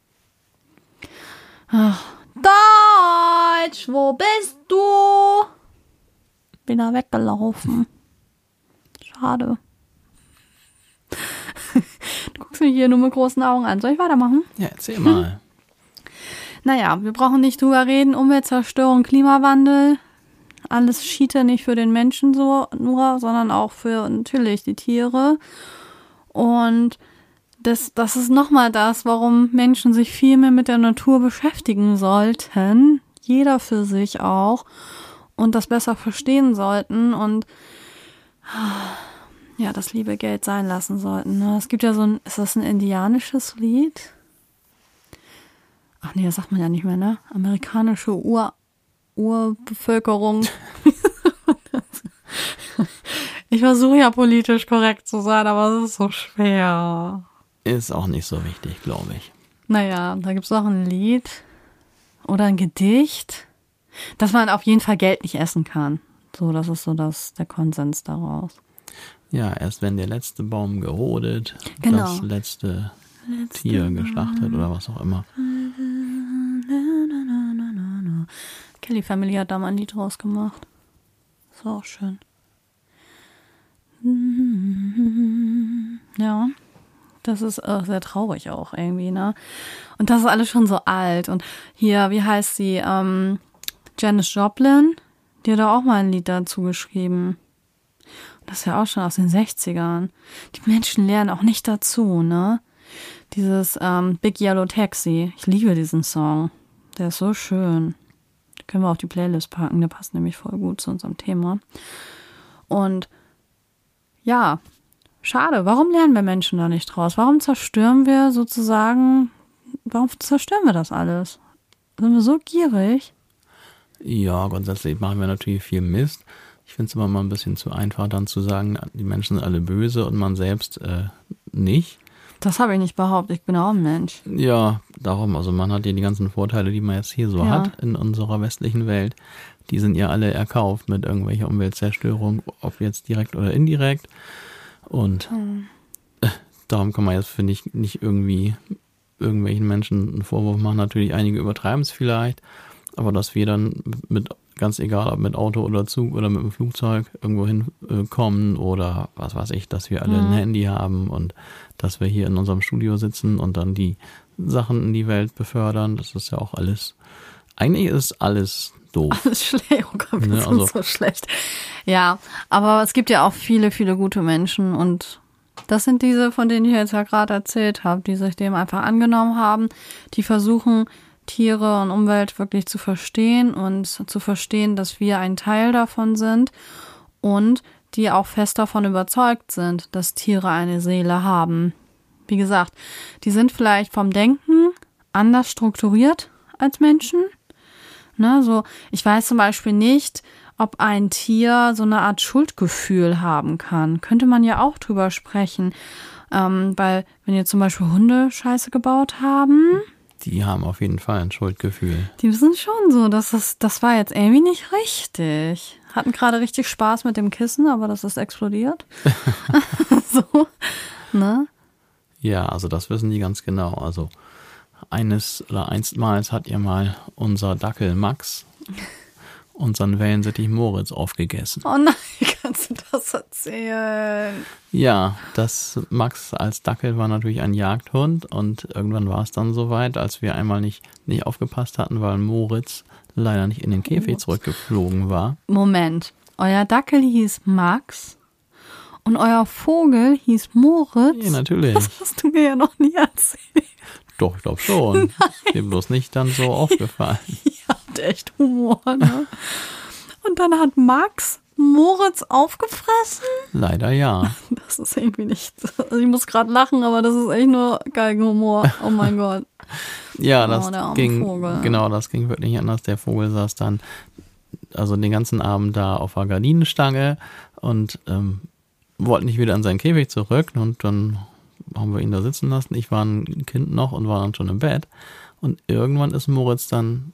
Ach, Deutsch, wo bist du? Bin da weggelaufen. Schade. Guckst mich hier nur mit großen Augen an. Soll ich weitermachen? Ja, erzähl mal. Naja, wir brauchen nicht drüber reden. Umweltzerstörung, Klimawandel. Alles Schiete nicht für den Menschen so nur, sondern auch für natürlich die Tiere. Und das, das ist nochmal das, warum Menschen sich viel mehr mit der Natur beschäftigen sollten. Jeder für sich auch. Und das besser verstehen sollten. Und ja, das liebe Geld sein lassen sollten. Ne? Es gibt ja so ein, ist das ein indianisches Lied? ach nee, das sagt man ja nicht mehr, ne? Amerikanische Ur, Urbevölkerung. ich versuche ja politisch korrekt zu sein, aber es ist so schwer. Ist auch nicht so wichtig, glaube ich. Naja, da gibt's auch ein Lied oder ein Gedicht, dass man auf jeden Fall Geld nicht essen kann. So, das ist so das, der Konsens daraus. Ja, erst wenn der letzte Baum gerodet, Genau. das letzte, Tier geschlachtet oder was auch immer. Kelly Family hat da mal ein Lied draus gemacht. War auch schön. Ja, das ist äh, sehr traurig auch irgendwie, ne? Und das ist alles schon so alt. Und hier, wie heißt sie? Ähm, Janis Joplin, die hat da auch mal ein Lied dazu geschrieben. Das ist ja auch schon aus den 60ern. Die Menschen lernen auch nicht dazu, ne? Dieses ähm, Big Yellow Taxi. Ich liebe diesen Song. Der ist so schön. Den können wir auf die Playlist packen. Der passt nämlich voll gut zu unserem Thema. Und ja, schade. Warum lernen wir Menschen da nicht draus? Warum zerstören wir sozusagen, warum zerstören wir das alles? Sind wir so gierig? Ja, grundsätzlich machen wir natürlich viel Mist. Ich finde es immer mal ein bisschen zu einfach, dann zu sagen, die Menschen sind alle böse und man selbst äh, nicht. Das habe ich nicht behauptet. Ich bin auch ein Mensch. Ja, darum, also man hat ja die ganzen Vorteile, die man jetzt hier so Ja. hat in unserer westlichen Welt, die sind ja alle erkauft mit irgendwelcher Umweltzerstörung, ob jetzt direkt oder indirekt. Und äh, darum kann man jetzt, finde ich, nicht irgendwie irgendwelchen Menschen einen Vorwurf machen. Natürlich, einige übertreiben es vielleicht, aber dass wir dann mit, ganz egal, ob mit Auto oder Zug oder mit dem Flugzeug irgendwo hinkommen äh, kommen oder was weiß ich, dass wir alle ein Handy haben und dass wir hier in unserem Studio sitzen und dann die Sachen in die Welt befördern, das ist ja auch alles, eigentlich ist alles doof. Alles schlecht. Oh Gott, wir Ne, sind also- so schlecht. Ja, aber es gibt ja auch viele, viele gute Menschen und das sind diese, von denen ich jetzt ja gerade erzählt habe, die sich dem einfach angenommen haben, die versuchen, Tiere und Umwelt wirklich zu verstehen und zu verstehen, dass wir ein Teil davon sind und die auch fest davon überzeugt sind, dass Tiere eine Seele haben. Wie gesagt, die sind vielleicht vom Denken anders strukturiert als Menschen. Ne, so, ich weiß zum Beispiel nicht, ob ein Tier so eine Art Schuldgefühl haben kann. Könnte man ja auch drüber sprechen. Ähm, weil, wenn ihr zum Beispiel Hunde Scheiße gebaut haben, Die haben auf jeden Fall ein Schuldgefühl. die wissen schon so, dass das, das war jetzt irgendwie nicht richtig. Hatten gerade richtig Spaß mit dem Kissen, aber das ist explodiert. so, ne? Ja, also das wissen die ganz genau. Also eines oder einstmals hat ihr mal unser Dackel Max unseren Wellensittich Moritz aufgegessen. Oh nein, kannst du das erzählen? Ja, das Max als Dackel war natürlich ein Jagdhund und irgendwann war es dann soweit, als wir einmal nicht, nicht aufgepasst hatten, weil Moritz leider nicht in den Käfig zurückgeflogen war. Moment, euer Dackel hieß Max und euer Vogel hieß Moritz. Ja, natürlich. Das hast du mir ja noch nie erzählt. Doch, ich glaube schon. Ist Mir bloß nicht dann so aufgefallen. Ihr habt echt Humor, ne? Und dann hat Max Moritz aufgefressen? Leider ja. Das ist irgendwie nicht. Also ich muss gerade lachen, aber das ist echt nur Geigenhumor. Oh mein Gott. Ja, Oh, das arme ging, Vogel. genau, das ging wirklich nicht anders. Der Vogel saß dann, also den ganzen Abend da auf der Gardinenstange und ähm, wollte nicht wieder in seinen Käfig zurück und dann haben wir ihn da sitzen lassen. Ich war ein Kind noch und war dann schon im Bett und irgendwann ist Moritz dann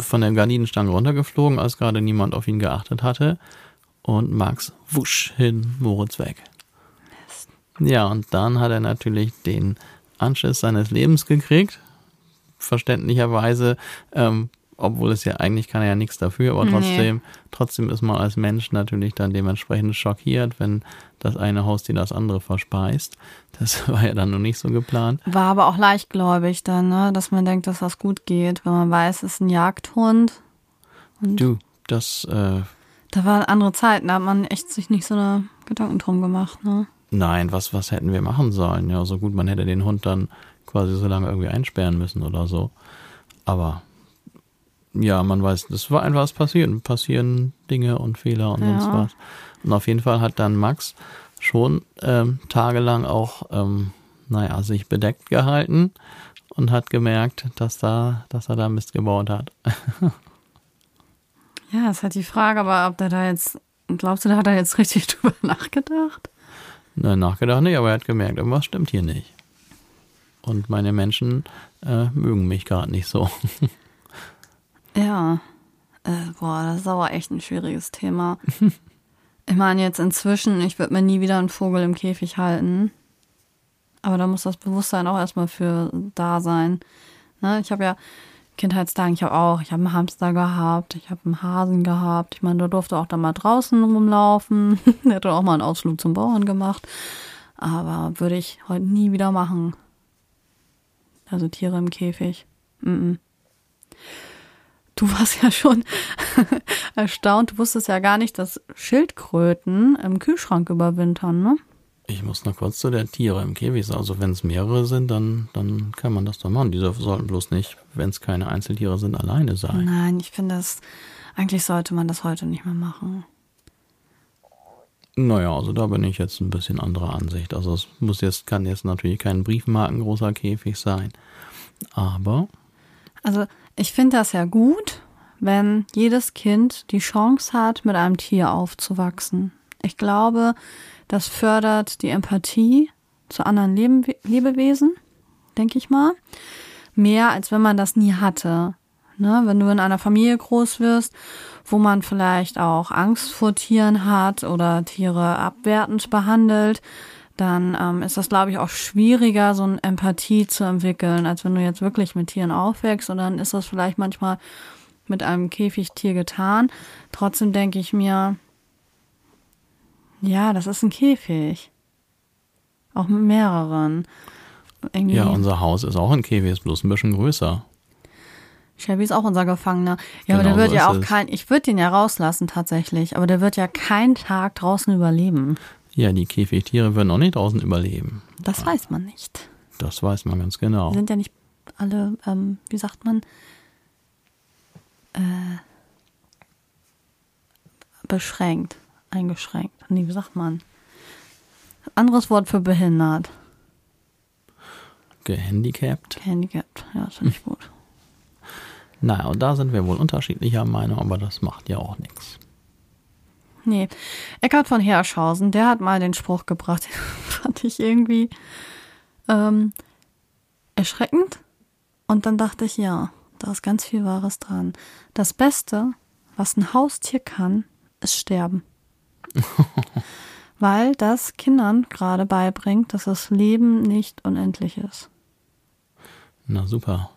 von der Gardinenstange runtergeflogen, als gerade niemand auf ihn geachtet hatte und Max wusch hin, Moritz weg. Ja, und dann hat er natürlich den Anschiss seines Lebens gekriegt. Verständlicherweise, ähm, obwohl es ja eigentlich kann er ja nichts dafür, aber Nee. trotzdem, trotzdem ist man als Mensch natürlich dann dementsprechend schockiert, wenn das eine Haustier das andere verspeist. Das war ja dann noch nicht so geplant. War aber auch leichtgläubig dann, ne? Dass man denkt, dass das gut geht, wenn man weiß, es ist ein Jagdhund. Du, das, äh, Da waren andere Zeiten, da hat man echt sich nicht so eine Gedanken drum gemacht, ne? nein, was, was hätten wir machen sollen? Ja, so gut, man hätte den Hund dann quasi so lange irgendwie einsperren müssen oder so. Aber ja, man weiß, das war einfach was passiert. Passieren Dinge und Fehler und Ja. sonst was. Und auf jeden Fall hat dann Max schon ähm, tagelang auch, ähm, naja, sich bedeckt gehalten und hat gemerkt, dass da, dass er da Mist gebaut hat. ja, ist halt die Frage, aber ob der da jetzt, glaubst du, da hat er jetzt richtig drüber nachgedacht? Nein, nachgedacht nicht, aber er hat gemerkt, irgendwas stimmt hier nicht. Und meine Menschen äh, mögen mich gerade nicht so. ja. Äh, boah, das ist aber echt ein schwieriges Thema. ich meine, jetzt inzwischen, ich würde mir nie wieder einen Vogel im Käfig halten. Aber da muss das Bewusstsein auch erstmal für da sein. Ne? Ich habe ja Kindheitstagen, ich habe auch, ich habe einen Hamster gehabt, ich habe einen Hasen gehabt. Ich meine, der durfte auch da mal draußen rumlaufen. der hat auch mal einen Ausflug zum Bauern gemacht. Aber würde ich heute nie wieder machen. Also Tiere im Käfig. Mm -mm. Du warst ja schon erstaunt. Du wusstest ja gar nicht, dass Schildkröten im Kühlschrank überwintern, ne? Ich muss noch kurz zu der Tiere im Käfig. Also wenn es mehrere sind, dann, dann kann man das doch machen. Die sollten bloß nicht, wenn es keine Einzeltiere sind, alleine sein. Nein, ich finde das, eigentlich sollte man das heute nicht mehr machen. Naja, also da bin ich jetzt ein bisschen anderer Ansicht. Also es muss jetzt, kann jetzt natürlich kein Briefmarkengroßer Käfig sein. Aber. Also ich finde das ja gut, wenn jedes Kind die Chance hat, mit einem Tier aufzuwachsen. Ich glaube, das fördert die Empathie zu anderen Leben Lebewesen, denke ich mal. Mehr als wenn man das nie hatte. Ne? Wenn du in einer Familie groß wirst, wo man vielleicht auch Angst vor Tieren hat oder Tiere abwertend behandelt, dann ähm, ist das, glaube ich, auch schwieriger, so eine Empathie zu entwickeln, als wenn du jetzt wirklich mit Tieren aufwächst. Und dann ist das vielleicht manchmal mit einem Käfigtier getan. Trotzdem denke ich mir, ja, das ist ein Käfig. Auch mit mehreren. Irgendwie. Ja, unser Haus ist auch ein Käfig, ist bloß ein bisschen größer. Shelby ist auch unser Gefangener. Ja, genau aber der wird so ja auch kein, ich würde den ja rauslassen tatsächlich, aber der wird ja keinen Tag draußen überleben. Ja, die Käfigtiere würden auch nicht draußen überleben. Das ja. weiß man nicht. Das weiß man ganz genau. Die sind ja nicht alle, ähm, wie sagt man, äh, beschränkt eingeschränkt. Nee, wie sagt man? Anderes Wort für behindert. Gehandicapt. Gehandicapt, ja, das finde ich hm. gut. Naja, und da sind wir wohl unterschiedlicher Meinung, aber das macht ja auch nichts. Nee. Eckhard von Herschhausen, der hat mal den Spruch gebracht, fand ich irgendwie ähm, erschreckend. Und dann dachte ich, ja, da ist ganz viel Wahres dran. Das Beste, was ein Haustier kann, ist sterben. Weil das Kindern gerade beibringt, dass das Leben nicht unendlich ist. Na super.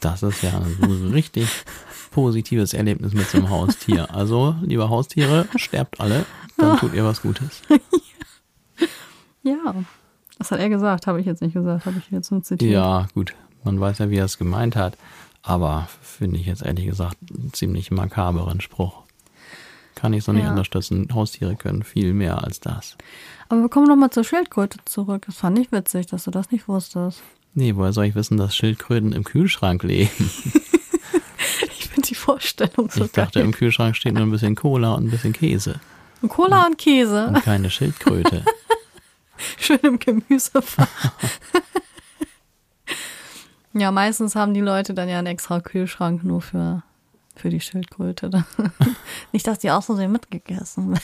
Das ist ja ein richtig positives Erlebnis mit so einem Haustier. Also, liebe Haustiere, sterbt alle, dann tut ihr was Gutes. Ja, das hat er gesagt, habe ich jetzt nicht gesagt, habe ich jetzt nur zitiert. Ja, gut, man weiß ja, wie er es gemeint hat, aber finde ich jetzt ehrlich gesagt einen ziemlich makaberen Spruch. Kann ich so nicht ja. unterstützen. Haustiere können viel mehr als das. Aber wir kommen nochmal zur Schildkröte zurück. Das fand ich witzig, dass du das nicht wusstest. Nee, woher soll ich wissen, dass Schildkröten im Kühlschrank leben? ich finde die Vorstellung so Ich dachte, geil. im Kühlschrank steht nur ein bisschen Cola und ein bisschen Käse. Und Cola und, und Käse. Und keine Schildkröte. Schön im Gemüsefach. ja, meistens haben die Leute dann ja einen extra Kühlschrank nur für für die Schildkröte. Nicht, dass die auch so sehr mitgegessen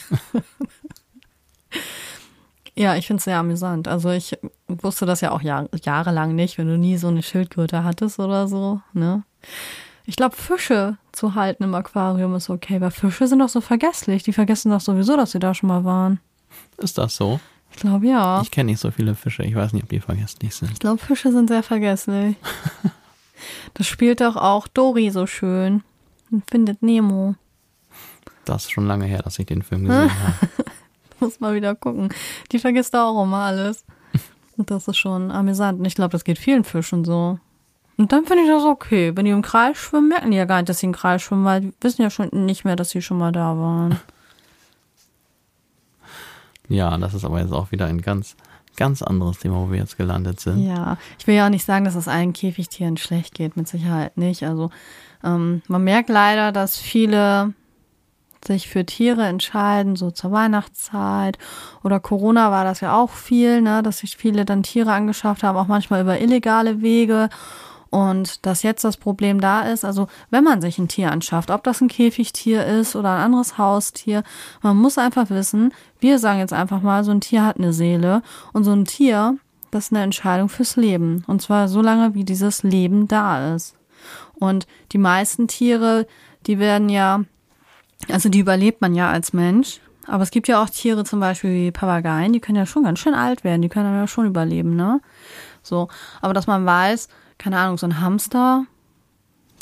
Ja, ich finde es sehr amüsant. Also ich wusste das ja auch jahr, jahrelang nicht, wenn du nie so eine Schildkröte hattest oder so. Ne? Ich glaube, Fische zu halten im Aquarium ist okay, weil Fische sind doch so vergesslich. Die vergessen doch sowieso, dass sie da schon mal waren. Ist das so? Ich glaube ja. Ich kenne nicht so viele Fische. Ich weiß nicht, ob die vergesslich sind. Ich glaube, Fische sind sehr vergesslich. das spielt doch auch Dori so schön. Findet Nemo. Das ist schon lange her, dass ich den Film gesehen habe. Muss mal wieder gucken. Die vergisst auch immer alles. Und das ist schon amüsant. Und ich glaube, das geht vielen Fischen so. Und dann finde ich das okay. Wenn die im Kreis schwimmen, merken die ja gar nicht, dass sie im Kreis schwimmen, weil die wissen ja schon nicht mehr, dass sie schon mal da waren. Ja, das ist aber jetzt auch wieder ein ganz, ganz anderes Thema, wo wir jetzt gelandet sind. Ja, ich will ja auch nicht sagen, dass es allen Käfigtieren schlecht geht, mit Sicherheit nicht. Also ähm, man merkt leider, dass viele sich für Tiere entscheiden, so zur Weihnachtszeit oder Corona war das ja auch viel, ne, dass sich viele dann Tiere angeschafft haben, auch manchmal über illegale Wege und dass jetzt das Problem da ist, also wenn man sich ein Tier anschafft, ob das ein Käfigtier ist oder ein anderes Haustier, man muss einfach wissen, wir sagen jetzt einfach mal, so ein Tier hat eine Seele und so ein Tier, das ist eine Entscheidung fürs Leben. Und zwar so lange, wie dieses Leben da ist. Und die meisten Tiere, die werden ja, also die überlebt man ja als Mensch. Aber es gibt ja auch Tiere, zum Beispiel wie Papageien, die können ja schon ganz schön alt werden, die können ja schon überleben, ne? So. Aber dass man weiß, keine Ahnung, so ein Hamster.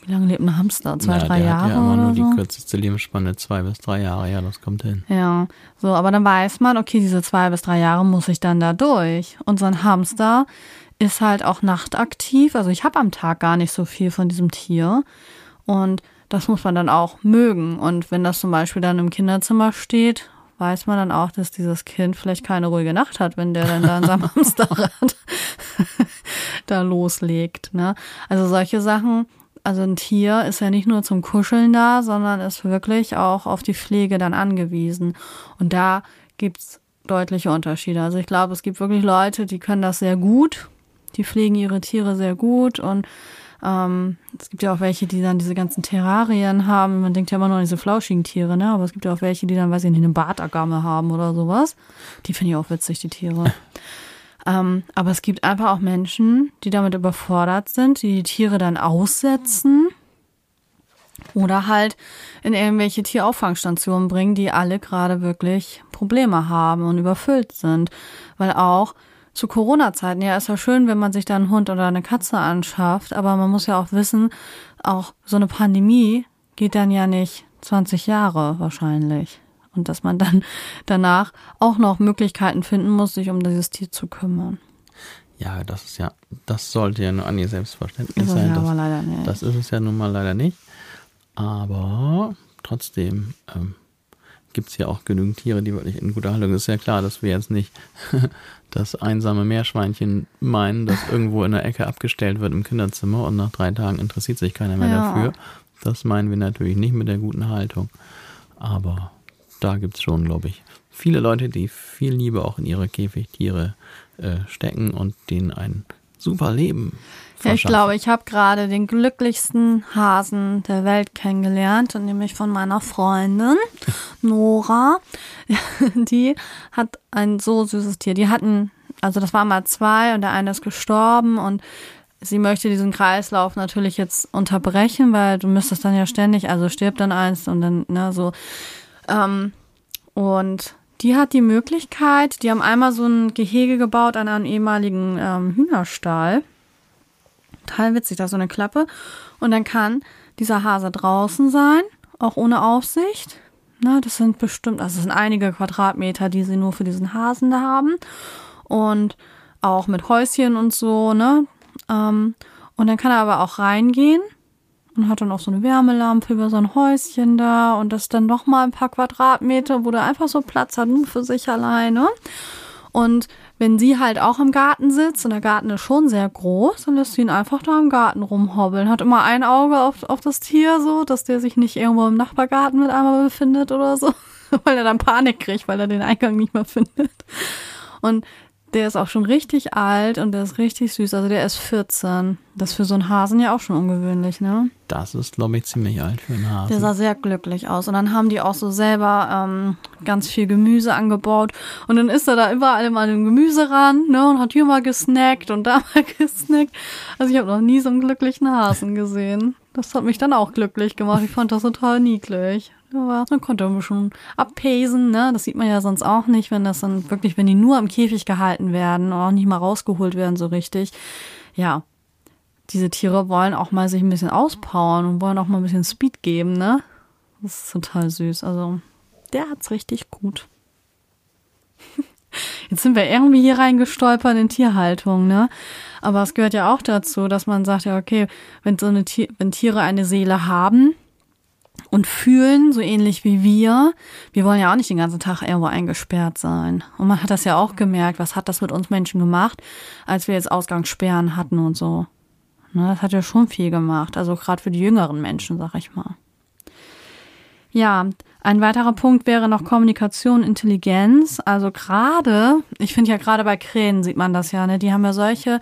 Wie lange lebt ein Hamster? Zwei, Na, drei der Jahre? Hat ja immer oder nur so? die kürzeste Lebensspanne, zwei bis drei Jahre. Ja, das kommt hin. Ja, so, aber dann weiß man, okay, diese zwei bis drei Jahre muss ich dann da durch. Und so ein Hamster ist halt auch nachtaktiv. Also ich habe am Tag gar nicht so viel von diesem Tier. Und das muss man dann auch mögen. Und wenn das zum Beispiel dann im Kinderzimmer steht, weiß man dann auch, dass dieses Kind vielleicht keine ruhige Nacht hat, wenn der dann da in seinem Hamsterrad da loslegt. Ne? Also solche Sachen, also ein Tier ist ja nicht nur zum Kuscheln da, sondern ist wirklich auch auf die Pflege dann angewiesen. Und da gibt's deutliche Unterschiede. Also ich glaube, es gibt wirklich Leute, die können das sehr gut, die pflegen ihre Tiere sehr gut und ähm, es gibt ja auch welche, die dann diese ganzen Terrarien haben. Man denkt ja immer nur an diese flauschigen Tiere, ne? Aber es gibt ja auch welche, die dann, weiß ich nicht, eine Bartagamme haben oder sowas. Die finde ich auch witzig, die Tiere. ähm, aber es gibt einfach auch Menschen, die damit überfordert sind, die die Tiere dann aussetzen oder halt in irgendwelche Tierauffangstationen bringen, die alle gerade wirklich Probleme haben und überfüllt sind. Weil auch zu Corona-Zeiten, ja, ist ja schön, wenn man sich da einen Hund oder eine Katze anschafft, aber man muss ja auch wissen, auch so eine Pandemie geht dann ja nicht 20 Jahre wahrscheinlich. Und dass man dann danach auch noch Möglichkeiten finden muss, sich um dieses Tier zu kümmern. Ja, das ist ja, das sollte ja nur an ihr Selbstverständnis sein. ja das, das ist es ja nun mal leider nicht. Aber trotzdem ähm, gibt es ja auch genügend Tiere, die wirklich in guter Haltung sind. Ist ja klar, dass wir jetzt nicht das einsame Meerschweinchen meinen, das irgendwo in der Ecke abgestellt wird im Kinderzimmer und nach drei Tagen interessiert sich keiner mehr Ja. dafür. Das meinen wir natürlich nicht mit der guten Haltung. Aber da gibt es schon, glaube ich, viele Leute, die viel Liebe auch in ihre Käfigtiere äh, stecken und denen ein super Leben Ja, ich glaube, ich habe gerade den glücklichsten Hasen der Welt kennengelernt, und nämlich von meiner Freundin Nora. Die hat ein so süßes Tier. Die hatten, also das waren mal zwei und der eine ist gestorben und sie möchte diesen Kreislauf natürlich jetzt unterbrechen, weil du müsstest dann ja ständig, also stirbt dann eins und dann, ne, so. Ähm, und die hat die Möglichkeit, die haben einmal so ein Gehege gebaut an einem ehemaligen ähm, Hühnerstall. Total witzig, da so eine Klappe. Und dann kann dieser Hase draußen sein, auch ohne Aufsicht. Na, das sind bestimmt, also es sind einige Quadratmeter, die sie nur für diesen Hasen da haben. Und auch mit Häuschen und so, ne? Ähm, und dann kann er aber auch reingehen und hat dann auch so eine Wärmelampe über so ein Häuschen da und das dann noch mal ein paar Quadratmeter, wo der einfach so Platz hat, nur für sich alleine. Und wenn sie halt auch im Garten sitzt und der Garten ist schon sehr groß, dann lässt sie ihn einfach da im Garten rumhobbeln. Hat immer ein Auge auf, auf das Tier so, dass der sich nicht irgendwo im Nachbargarten mit einmal befindet oder so, weil er dann Panik kriegt, weil er den Eingang nicht mehr findet. Und der ist auch schon richtig alt und der ist richtig süß. Also der ist 14. Das ist für so einen Hasen ja auch schon ungewöhnlich, ne? Das ist, glaube ich, ziemlich alt für einen Der Hasen. sah sehr glücklich aus. Und dann haben die auch so selber ähm, ganz viel Gemüse angebaut. Und dann ist er da überall immer an dem Gemüse ran, ne? Und hat hier mal gesnackt und da mal gesnackt. Also ich habe noch nie so einen glücklichen Hasen gesehen. Das hat mich dann auch glücklich gemacht. Ich fand das total niedlich. Aber dann konnte ein bisschen abpesen, ne? Das sieht man ja sonst auch nicht, wenn das dann wirklich, wenn die nur im Käfig gehalten werden und auch nicht mal rausgeholt werden so richtig. Ja, diese Tiere wollen auch mal sich ein bisschen auspowern und wollen auch mal ein bisschen Speed geben, ne? Das ist total süß. Also, der hat's richtig gut. Jetzt sind wir irgendwie hier reingestolpert in Tierhaltung, ne? Aber es gehört ja auch dazu, dass man sagt, ja, okay, wenn so eine Tier, wenn Tiere eine Seele haben und fühlen, so ähnlich wie wir, wir wollen ja auch nicht den ganzen Tag irgendwo eingesperrt sein. Und man hat das ja auch gemerkt, was hat das mit uns Menschen gemacht, als wir jetzt Ausgangssperren hatten und so. Ne, das hat ja schon viel gemacht. Also gerade für die jüngeren Menschen, sag ich mal. Ja, Ein weiterer Punkt wäre noch Kommunikation, Intelligenz. Also gerade, ich finde ja gerade bei Krähen sieht man das ja, ne? Die haben ja solche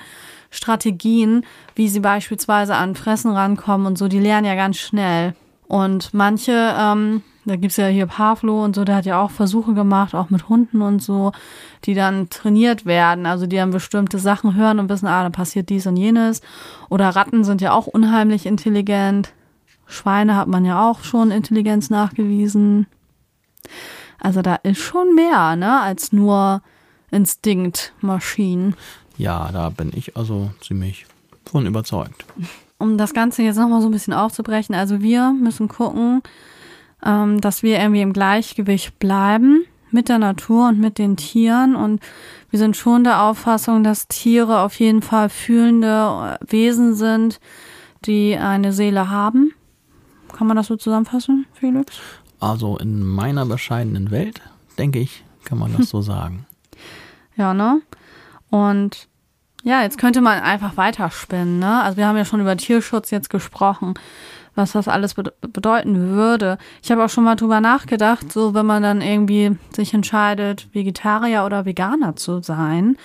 Strategien, wie sie beispielsweise an Fressen rankommen und so, die lernen ja ganz schnell. Und manche, ähm, da gibt's ja hier Pavlo und so, der hat ja auch Versuche gemacht, auch mit Hunden und so, die dann trainiert werden. Also die dann bestimmte Sachen hören und wissen, ah, da passiert dies und jenes. Oder Ratten sind ja auch unheimlich intelligent. Schweine hat man ja auch schon Intelligenz nachgewiesen. Also da ist schon mehr, ne, als nur Instinktmaschinen. Ja, da bin ich also ziemlich von überzeugt. Um das Ganze jetzt nochmal so ein bisschen aufzubrechen, also wir müssen gucken, ähm, dass wir irgendwie im Gleichgewicht bleiben mit der Natur und mit den Tieren. Und wir sind schon der Auffassung, dass Tiere auf jeden Fall fühlende Wesen sind, die eine Seele haben. Kann man das so zusammenfassen, Felix? Also in meiner bescheidenen Welt, denke ich, kann man das so sagen. Ja, ne? Und ja, jetzt könnte man einfach weiterspinnen, ne? Also wir haben ja schon über Tierschutz jetzt gesprochen, was das alles bedeuten würde. Ich habe auch schon mal drüber nachgedacht, so wenn man dann irgendwie sich entscheidet, Vegetarier oder Veganer zu sein,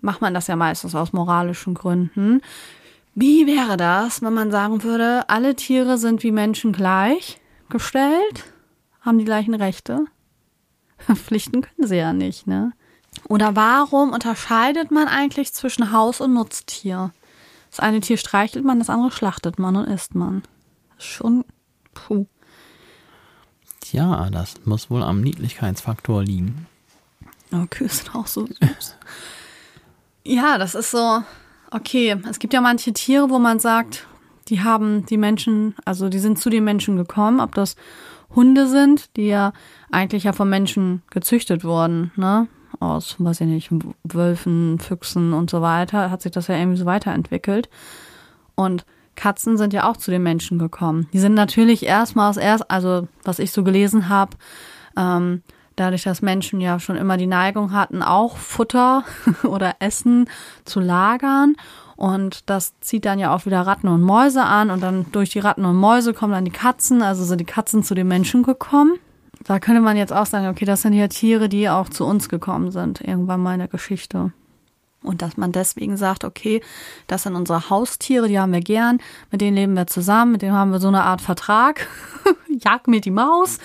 macht man das ja meistens aus moralischen Gründen. Wie wäre das, wenn man sagen würde, alle Tiere sind wie Menschen gleichgestellt, haben die gleichen Rechte? Pflichten können sie ja nicht, ne? Oder warum unterscheidet man eigentlich zwischen Haus- und Nutztier? Das eine Tier streichelt man, das andere schlachtet man und isst man. Das ist schon. Puh. Tja, das muss wohl am Niedlichkeitsfaktor liegen. Aber Kühe sind auch so süß. ja, das ist so. Okay, es gibt ja manche Tiere, wo man sagt, die haben die Menschen, also die sind zu den Menschen gekommen, ob das Hunde sind, die ja eigentlich ja vom Menschen gezüchtet wurden, ne? Aus, weiß ich nicht, Wölfen, Füchsen und so weiter, hat sich das ja irgendwie so weiterentwickelt. Und Katzen sind ja auch zu den Menschen gekommen. Die sind natürlich erstmals erst, also was ich so gelesen habe, ähm, dadurch, dass Menschen ja schon immer die Neigung hatten, auch Futter oder Essen zu lagern. Und das zieht dann ja auch wieder Ratten und Mäuse an. Und dann durch die Ratten und Mäuse kommen dann die Katzen. Also sind die Katzen zu den Menschen gekommen. Da könnte man jetzt auch sagen, okay, das sind ja Tiere, die auch zu uns gekommen sind, irgendwann mal in der Geschichte. Und dass man deswegen sagt, okay, das sind unsere Haustiere, die haben wir gern, mit denen leben wir zusammen, mit denen haben wir so eine Art Vertrag. Jag mir die Maus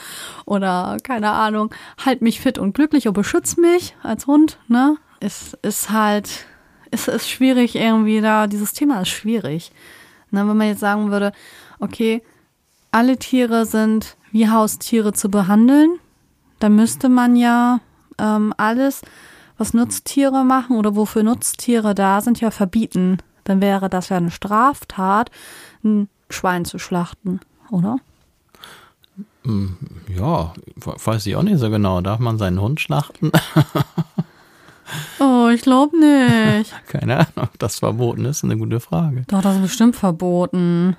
oder keine Ahnung, halt mich fit und glücklich und beschütz mich als Hund, ne? Es ist halt, es ist schwierig irgendwie da, dieses Thema ist schwierig. Ne, wenn man jetzt sagen würde, okay, alle Tiere sind wie Haustiere zu behandeln, dann müsste man ja ähm, alles was Nutztiere machen oder wofür Nutztiere da sind, ja verbieten. Dann wäre das ja eine Straftat, ein Schwein zu schlachten, oder? Hm, ja, weiß ich auch nicht so genau. Darf man seinen Hund schlachten? oh, ich glaube nicht. Keine Ahnung, ob das verboten ist, eine gute Frage. Doch, das ist bestimmt verboten.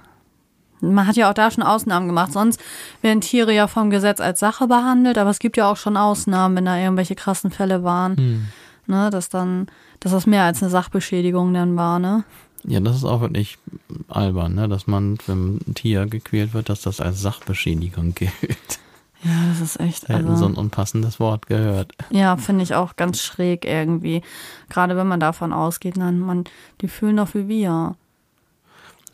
Man hat ja auch da schon Ausnahmen gemacht. Sonst werden Tiere ja vom Gesetz als Sache behandelt, aber es gibt ja auch schon Ausnahmen, wenn da irgendwelche krassen Fälle waren. Hm. Ne, dass dann, dass das mehr als eine Sachbeschädigung dann war, ne? Ja, das ist auch wirklich albern, ne? Dass man, wenn ein Tier gequält wird, dass das als Sachbeschädigung gilt. Ja, das ist echt. Also, hätten so ein unpassendes Wort gehört. Ja, finde ich auch ganz schräg irgendwie. Gerade wenn man davon ausgeht, dann man, die fühlen doch wie wir.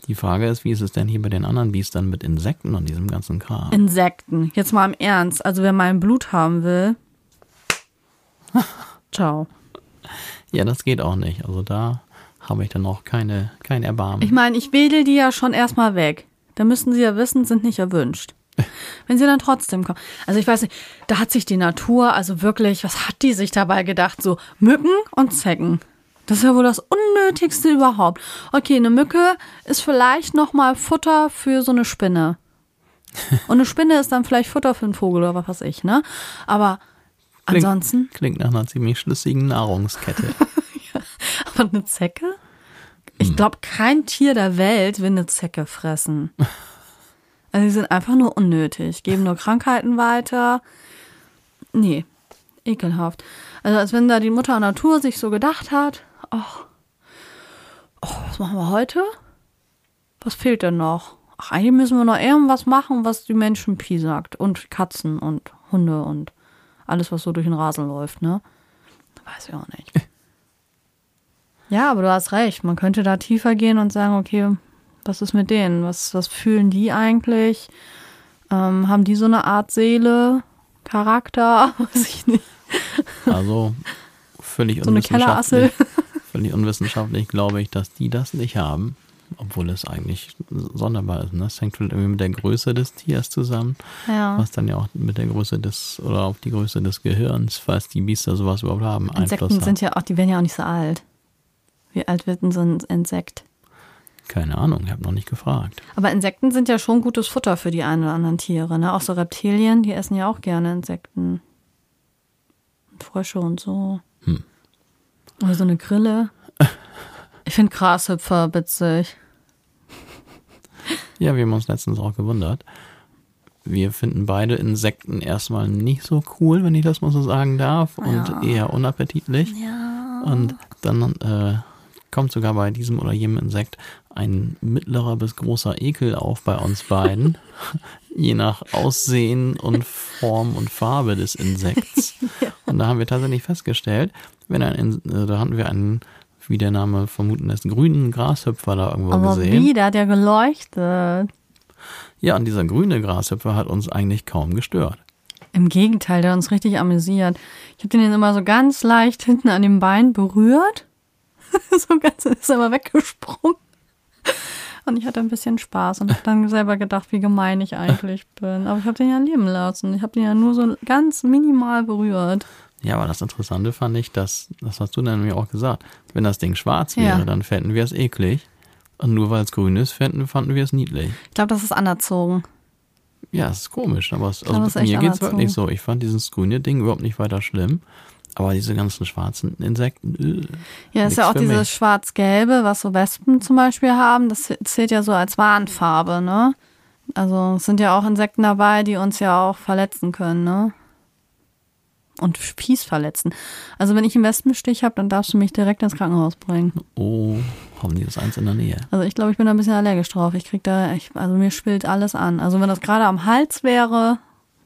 Die Frage ist, wie ist es denn hier bei den anderen Biestern mit Insekten und diesem ganzen Kram? Insekten. Jetzt mal im Ernst. Also wer mein Blut haben will. Ciao. Ja, das geht auch nicht. Also da habe ich dann auch keine, kein Erbarmen. Ich meine, ich wedel die ja schon erstmal weg. Da müssten sie ja wissen, sind nicht erwünscht. Wenn sie dann trotzdem kommen. Also ich weiß nicht, da hat sich die Natur, also wirklich, was hat die sich dabei gedacht? So Mücken und Zecken. Das ist ja wohl das Unnötigste überhaupt. Okay, eine Mücke ist vielleicht nochmal Futter für so eine Spinne. Und eine Spinne ist dann vielleicht Futter für einen Vogel oder was weiß ich, ne? Aber klingt, ansonsten. Klingt nach einer ziemlich schlüssigen Nahrungskette. ja, aber eine Zecke? Ich hm. glaube, kein Tier der Welt will eine Zecke fressen. Also, die sind einfach nur unnötig, geben nur Krankheiten weiter. Nee, ekelhaft. Also, als wenn da die Mutter Natur sich so gedacht hat, ach, oh, was machen wir heute? Was fehlt denn noch? ach, eigentlich müssen wir noch irgendwas machen, was die Menschen Pi sagt. Und Katzen und Hunde und alles, was so durch den Rasen läuft, ne? Weiß ich auch nicht. ja, aber du hast recht. Man könnte da tiefer gehen und sagen, okay, was ist mit denen? Was, was fühlen die eigentlich? Ähm, haben die so eine Art Seele, Charakter? Weiß ich nicht. Also völlig So eine unwissenschaftlich. Völlig unwissenschaftlich glaube ich, dass die das nicht haben. Obwohl es eigentlich sonderbar ist. Ne? Das hängt irgendwie mit der Größe des Tiers zusammen. Ja. Was dann ja auch mit der Größe des oder auf die Größe des Gehirns, falls die Biester sowas überhaupt haben, Insekten Einfluss sind ja auch, die werden ja auch nicht so alt. Wie alt wird denn so ein Insekt? Keine Ahnung, ich habe noch nicht gefragt. Aber Insekten sind ja schon gutes Futter für die ein oder anderen Tiere, ne? Auch so Reptilien, die essen ja auch gerne Insekten. Und Frösche und so. Oder so eine Grille. Ich finde Grashüpfer witzig. Ja, wir haben uns letztens auch gewundert. Wir finden beide Insekten erstmal nicht so cool, wenn ich das mal so sagen darf, und Ja. eher unappetitlich. Ja. Und dann äh, kommt sogar bei diesem oder jenem Insekt ein mittlerer bis großer Ekel auf bei uns beiden, je nach Aussehen und Form und Farbe des Insekts. Und da haben wir tatsächlich festgestellt, ein, In- äh, da hatten wir einen, wie der Name vermuten lässt, grünen Grashüpfer da irgendwo Aber gesehen. wie, der hat ja geleuchtet. Ja, und dieser grüne Grashüpfer hat uns eigentlich kaum gestört. Im Gegenteil, der hat uns richtig amüsiert. Ich habe den immer so ganz leicht hinten an dem Bein berührt. so ganz ist er immer weggesprungen. Und ich hatte ein bisschen Spaß und habe dann selber gedacht, wie gemein ich eigentlich bin. Aber ich habe den ja leben lassen. Ich habe den ja nur so ganz minimal berührt. Ja, aber das Interessante fand ich, dass, das hast du dann nämlich auch gesagt, wenn das Ding schwarz Ja. wäre, dann fänden wir es eklig. Und nur weil es grün ist, fänden, fanden wir es niedlich. Ich glaube, das ist anerzogen. Ja, es ist komisch, aber es, also es mir geht's anerzogen. wirklich so. Ich fand dieses grüne Ding überhaupt nicht weiter schlimm. Aber diese ganzen schwarzen Insekten, äh, Ja, ist ja auch dieses schwarz-gelbe, was so Wespen zum Beispiel haben. Das zählt ja so als Warnfarbe, ne? Also es sind ja auch Insekten dabei, die uns ja auch verletzen können, ne? Und fies verletzen. Also wenn ich einen Wespenstich habe, dann darfst du mich direkt ins Krankenhaus bringen. oh, hoffentlich ist eins in der Nähe. Also ich glaube, ich bin da ein bisschen allergisch drauf. Ich krieg da echt, also mir schwillt alles an. Also wenn das gerade am Hals wäre,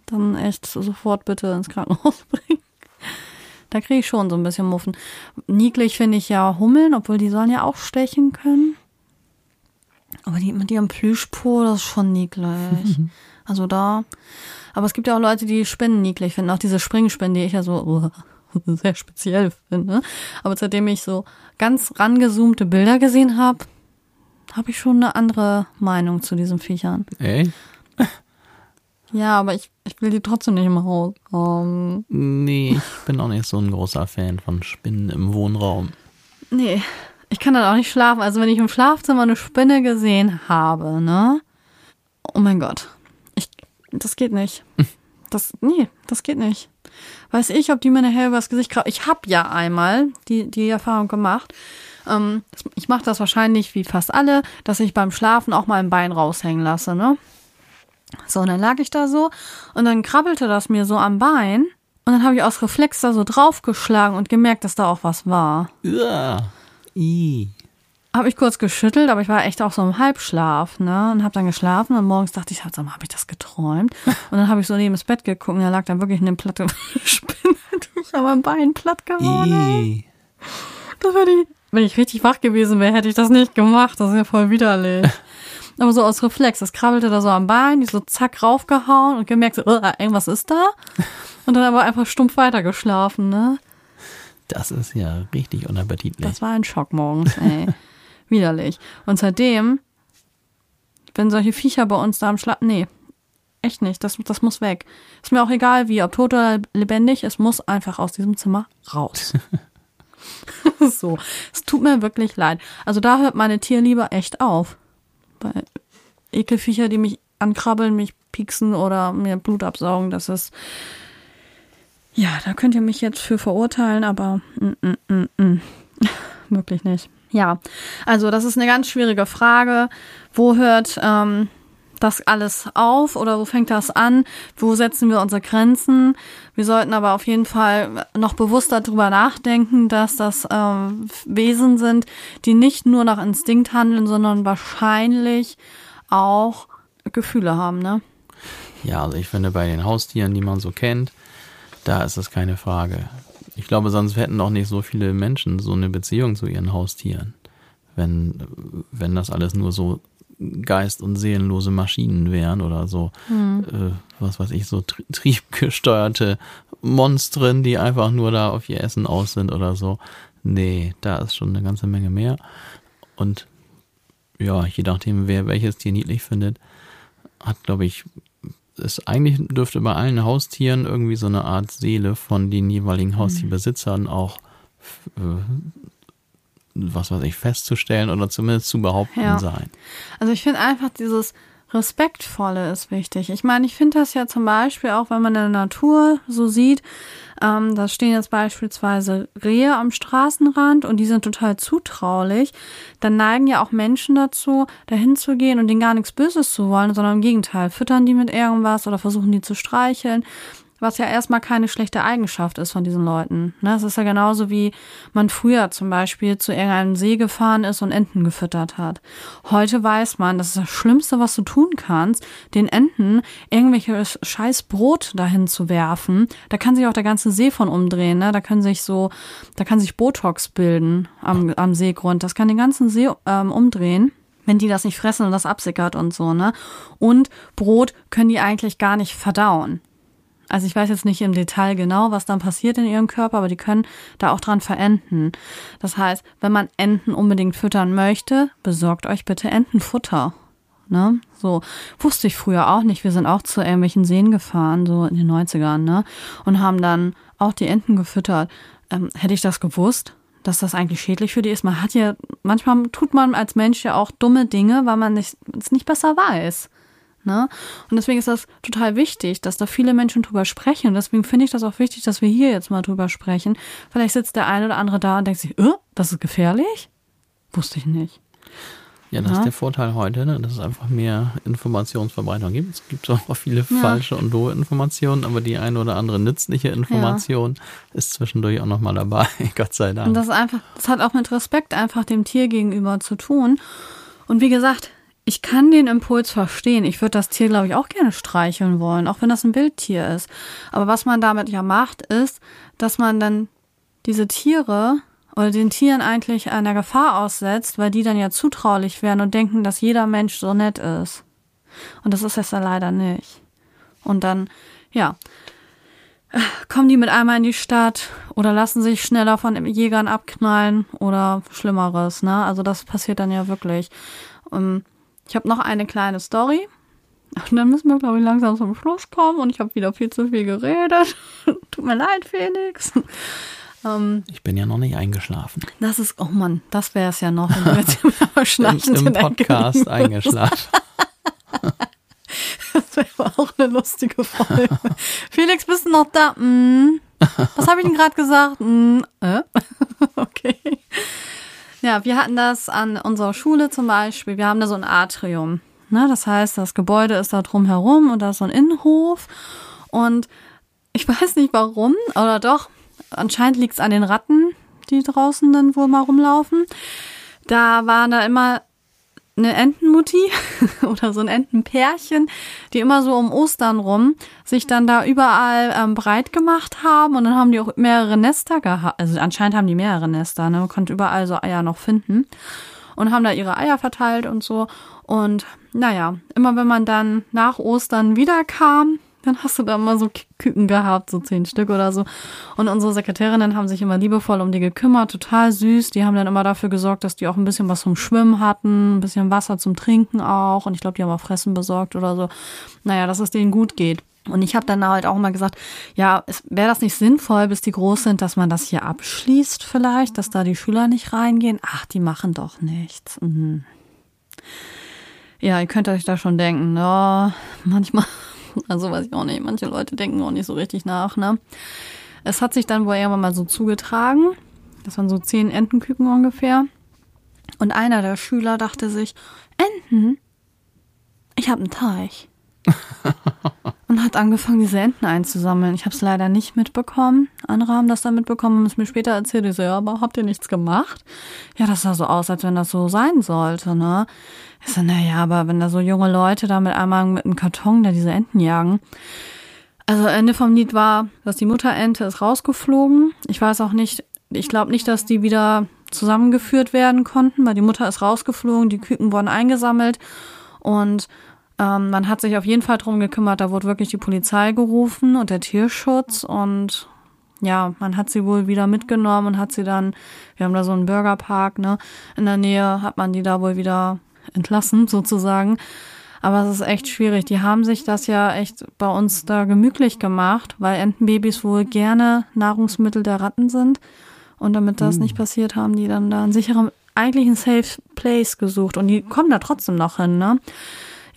dann echt sofort bitte ins Krankenhaus bringen. Da kriege ich schon so ein bisschen Muffen. Niedlich finde ich ja Hummeln, obwohl die sollen ja auch stechen können. Aber die mit ihrem Plüschpo, das ist schon niedlich. Also da. Aber es gibt ja auch Leute, die Spinnen niedlich finden. Auch diese Springspinnen, die ich ja so sehr speziell finde. Aber seitdem ich so ganz rangezoomte Bilder gesehen habe, habe ich schon eine andere Meinung zu diesen Viechern. Ey? Ja, aber ich, ich will die trotzdem nicht im Haus haben. Nee, ich bin auch nicht so ein großer Fan von Spinnen im Wohnraum. Nee, ich kann dann auch nicht schlafen. Also wenn ich im Schlafzimmer eine Spinne gesehen habe, ne? Oh mein Gott. Das geht nicht. Das, nee, das geht nicht. Weiß ich, ob die mir nachher übers Gesicht krabbeln. Ich habe ja einmal die, die Erfahrung gemacht. Ähm, ich mache das wahrscheinlich wie fast alle, dass ich beim Schlafen auch mal ein Bein raushängen lasse, ne? So, und dann lag ich da so und dann krabbelte das mir so am Bein und dann habe ich aus Reflex da so draufgeschlagen und gemerkt, dass da auch was war. Ja. I. Habe ich kurz geschüttelt, aber ich war echt auch so im Halbschlaf, ne? Und habe dann geschlafen und morgens dachte ich, sag mal, habe ich das geträumt? Und dann habe ich so neben das Bett geguckt und da lag dann wirklich eine platte Spinne durch mein Bein platt geworden. Das war die, wenn ich richtig wach gewesen wäre, hätte ich das nicht gemacht. Das ist ja voll widerlich. Aber so aus Reflex, das krabbelte da so am Bein, die so zack raufgehauen und gemerkt, so, "Ugh, irgendwas ist da. Und dann aber einfach stumpf weitergeschlafen, ne? Das ist ja richtig unappetitlich. Das war ein Schock morgens, ey. Widerlich. Und seitdem, wenn solche Viecher bei uns da am Schlaf, nee, echt nicht, das, das muss weg. Ist mir auch egal wie, ob tot oder lebendig, es muss einfach aus diesem Zimmer raus. so, es tut mir wirklich leid. Also da hört meine Tierliebe echt auf. Bei Ekelviecher, die mich ankrabbeln, mich pieksen oder mir Blut absaugen, das ist, ja, da könnt ihr mich jetzt für verurteilen, aber mm, mm, mm, mm. wirklich nicht. Ja, also das ist eine ganz schwierige Frage. Wo hört ähm, das alles auf oder wo fängt das an? Wo setzen wir unsere Grenzen? Wir sollten aber auf jeden Fall noch bewusster darüber nachdenken, dass das ähm, Wesen sind, die nicht nur nach Instinkt handeln, sondern wahrscheinlich auch Gefühle haben, ne? Ja, also ich finde bei den Haustieren, die man so kennt, da ist das keine Frage. Ich glaube, sonst hätten auch nicht so viele Menschen so eine Beziehung zu ihren Haustieren, wenn, wenn das alles nur so geist- und seelenlose Maschinen wären oder so, mhm. äh, was weiß ich, so tri triebgesteuerte Monstren, die einfach nur da auf ihr Essen aus sind oder so. Nee, da ist schon eine ganze Menge mehr. Und ja, je nachdem, wer welches Tier niedlich findet, hat, glaube ich, es eigentlich dürfte bei allen Haustieren irgendwie so eine Art Seele von den jeweiligen Haustierbesitzern auch äh, was weiß ich, festzustellen oder zumindest zu behaupten ja. sein. Also ich finde einfach dieses Respektvolle ist wichtig. Ich meine, ich finde das ja zum Beispiel auch, wenn man in der Natur so sieht, ähm, da stehen jetzt beispielsweise Rehe am Straßenrand und die sind total zutraulich, dann neigen ja auch Menschen dazu, dahin zu gehen und denen gar nichts Böses zu wollen, sondern im Gegenteil, füttern die mit irgendwas oder versuchen die zu streicheln was ja erstmal keine schlechte Eigenschaft ist von diesen Leuten. Ne? Es ist ja genauso wie man früher zum Beispiel zu irgendeinem See gefahren ist und Enten gefüttert hat. Heute weiß man, das ist das Schlimmste, was du tun kannst, den Enten irgendwelches scheiß Brot dahin zu werfen. Da kann sich auch der ganze See von umdrehen. Ne? Da können sich so, da kann sich Botox bilden am, am Seegrund. Das kann den ganzen See ähm, umdrehen wenn die das nicht fressen und das absickert und so, ne? Und Brot können die eigentlich gar nicht verdauen. Also ich weiß jetzt nicht im Detail genau, was dann passiert in ihrem Körper, aber die können da auch dran verenden. Das heißt, wenn man Enten unbedingt füttern möchte, besorgt euch bitte Entenfutter. Ne? So, wusste ich früher auch nicht. Wir sind auch zu irgendwelchen Seen gefahren, so in den 90ern, ne? Und haben dann auch die Enten gefüttert. Ähm, hätte ich das gewusst, dass das eigentlich schädlich für die ist? Man hat ja, manchmal tut man als Mensch ja auch dumme Dinge, weil man es nicht besser weiß. Ne? Und deswegen ist das total wichtig, dass da viele Menschen drüber sprechen. Und deswegen finde ich das auch wichtig, dass wir hier jetzt mal drüber sprechen. Vielleicht sitzt der eine oder andere da und denkt sich, äh, das ist gefährlich? Wusste ich nicht. Ja, das ja. ist der Vorteil heute, ne? dass es einfach mehr Informationsverbreitung gibt. Es gibt auch viele ja. falsche und doofe Informationen, aber die eine oder andere nützliche Information ja. ist zwischendurch auch nochmal dabei, Gott sei Dank. Und das ist einfach, das hat auch mit Respekt einfach dem Tier gegenüber zu tun. Und wie gesagt, ich kann den Impuls verstehen. Ich würde das Tier, glaube ich, auch gerne streicheln wollen, auch wenn das ein Wildtier ist. Aber was man damit ja macht, ist, dass man dann diese Tiere oder den Tieren eigentlich einer Gefahr aussetzt, weil die dann ja zutraulich werden und denken, dass jeder Mensch so nett ist. Und das ist es ja leider nicht. Und dann, ja, kommen die mit einmal in die Stadt oder lassen sich schneller von Jägern abknallen oder Schlimmeres, ne? Also das passiert dann ja wirklich. Um, ähm, ich habe noch eine kleine Story. Und dann müssen wir, glaube ich, langsam zum Schluss kommen. Und ich habe wieder viel zu viel geredet. Tut mir leid, Felix. Ähm, ich bin ja noch nicht eingeschlafen. Das ist, oh Mann, das wäre es ja noch, wenn du jetzt immer Im Podcast eingeschlafen. das wäre auch eine lustige Folge. Felix, bist du noch da? Mm. Was habe ich denn gerade gesagt? Mm. Äh? okay. Ja, wir hatten das an unserer Schule zum Beispiel. Wir haben da so ein Atrium. Ne? Das heißt, das Gebäude ist da drum herum und da ist so ein Innenhof. Und ich weiß nicht warum, oder doch, anscheinend liegt es an den Ratten, die draußen dann wohl mal rumlaufen. Da waren da immer eine Entenmutti oder so ein Entenpärchen, die immer so um Ostern rum sich dann da überall ähm, breit gemacht haben und dann haben die auch mehrere Nester gehabt. Also anscheinend haben die mehrere Nester, ne? Man konnte überall so Eier noch finden und haben da ihre Eier verteilt und so. Und naja, immer wenn man dann nach Ostern wiederkam, dann hast du da mal so Küken gehabt, so zehn Stück oder so. Und unsere Sekretärinnen haben sich immer liebevoll um die gekümmert, total süß. Die haben dann immer dafür gesorgt, dass die auch ein bisschen was zum Schwimmen hatten, ein bisschen Wasser zum Trinken auch. Und ich glaube, die haben auch Fressen besorgt oder so. Naja, dass es denen gut geht. Und ich habe dann halt auch mal gesagt, ja, wäre das nicht sinnvoll, bis die groß sind, dass man das hier abschließt vielleicht, dass da die Schüler nicht reingehen? Ach, die machen doch nichts. Mhm. Ja, ihr könnt euch da schon denken, ja, manchmal Also weiß ich auch nicht. Manche Leute denken auch nicht so richtig nach, ne? Es hat sich dann wohl irgendwann mal so zugetragen. Das waren so zehn Entenküken ungefähr. Und einer der Schüler dachte sich, Enten? Ich habe einen Teich. und hat angefangen, diese Enten einzusammeln. Ich habe es leider nicht mitbekommen. Andere haben das dann mitbekommen und es mir später erzählt. Ich so, ja, aber habt ihr nichts gemacht? Ja, das sah so aus, als wenn das so sein sollte, ne? Ich so, naja, aber wenn da so junge Leute da mit einmal mit einem Karton da diese Enten jagen. Also Ende vom Lied war, dass die Mutterente ist rausgeflogen. Ich weiß auch nicht, ich glaube nicht, dass die wieder zusammengeführt werden konnten, weil die Mutter ist rausgeflogen, die Küken wurden eingesammelt und ähm, man hat sich auf jeden Fall drum gekümmert, da wurde wirklich die Polizei gerufen und der Tierschutz und ja, man hat sie wohl wieder mitgenommen und hat sie dann, wir haben da so einen Burgerpark, ne, in der Nähe, hat man die da wohl wieder entlassen, sozusagen. Aber es ist echt schwierig. Die haben sich das ja echt bei uns da gemütlich gemacht, weil Entenbabys wohl gerne Nahrungsmittel der Ratten sind. Und damit das uh. nicht passiert, haben die dann da einen sicheren, eigentlich einen Safe Place gesucht. Und die kommen da trotzdem noch hin, ne?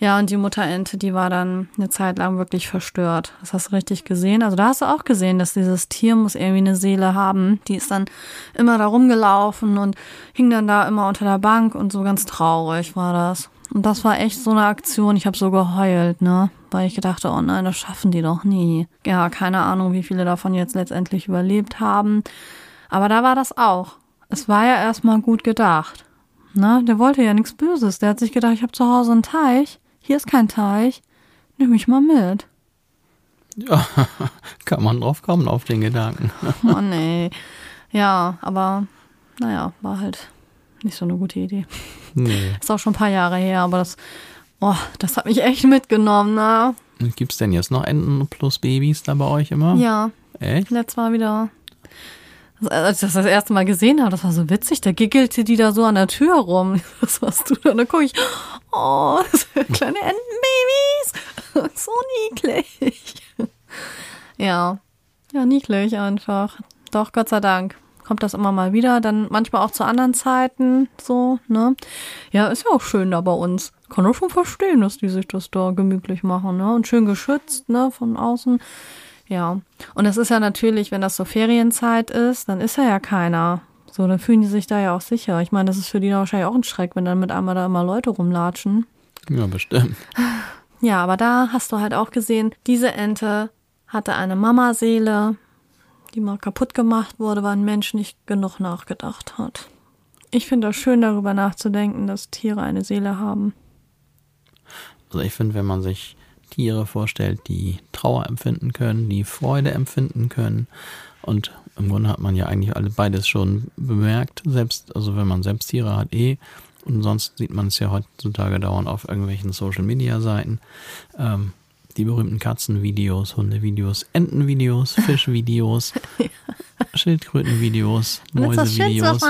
Ja, und die Mutterente, die war dann eine Zeit lang wirklich verstört. Das hast du richtig gesehen. Also da hast du auch gesehen, dass dieses Tier muss irgendwie eine Seele haben. Die ist dann immer da rumgelaufen und hing dann da immer unter der Bank und so ganz traurig war das. Und das war echt so eine Aktion. Ich habe so geheult, ne? Weil ich gedachte, oh nein, das schaffen die doch nie. Ja, keine Ahnung, wie viele davon jetzt letztendlich überlebt haben. Aber da war das auch. Es war ja erstmal gut gedacht. Ne? Der wollte ja nichts Böses. Der hat sich gedacht, ich habe zu Hause einen Teich hier ist kein Teich, nimm mich mal mit. Ja, kann man drauf kommen auf den Gedanken. oh nee. Ja, aber naja, war halt nicht so eine gute Idee. Nee. Ist auch schon ein paar Jahre her, aber das, oh, das hat mich echt mitgenommen, ne? Gibt es denn jetzt noch Enten plus Babys da bei euch immer? Ja. Echt? Letztes Mal wieder als ich das das erste Mal gesehen habe, das war so witzig, da giggelte die da so an der Tür rum. Was warst du da? Und dann gucke ich, oh, kleine Entenbabys. So niedlich. Ja, ja, niedlich einfach. Doch, Gott sei Dank kommt das immer mal wieder. Dann manchmal auch zu anderen Zeiten so, ne? Ja, ist ja auch schön da bei uns. Kann auch schon verstehen, dass die sich das da gemütlich machen, ne? Und schön geschützt, ne, von außen. Ja. Und es ist ja natürlich, wenn das so Ferienzeit ist, dann ist ja ja keiner. So, dann fühlen die sich da ja auch sicher. Ich meine, das ist für die wahrscheinlich auch ein Schreck, wenn dann mit einmal da immer Leute rumlatschen. Ja, bestimmt. Ja, aber da hast du halt auch gesehen, diese Ente hatte eine Mamaseele, die mal kaputt gemacht wurde, weil ein Mensch nicht genug nachgedacht hat. Ich finde das schön, darüber nachzudenken, dass Tiere eine Seele haben. Also ich finde, wenn man sich Tiere vorstellt, die Trauer empfinden können, die Freude empfinden können. Und im Grunde hat man ja eigentlich alle beides schon bemerkt, selbst, also wenn man selbst Tiere hat, eh. Und sonst sieht man es ja heutzutage dauernd auf irgendwelchen Social Media Seiten. Ähm, die berühmten Katzenvideos, Hundevideos, Entenvideos, Fischvideos, ja. Schildkrötenvideos, Mäusevideos,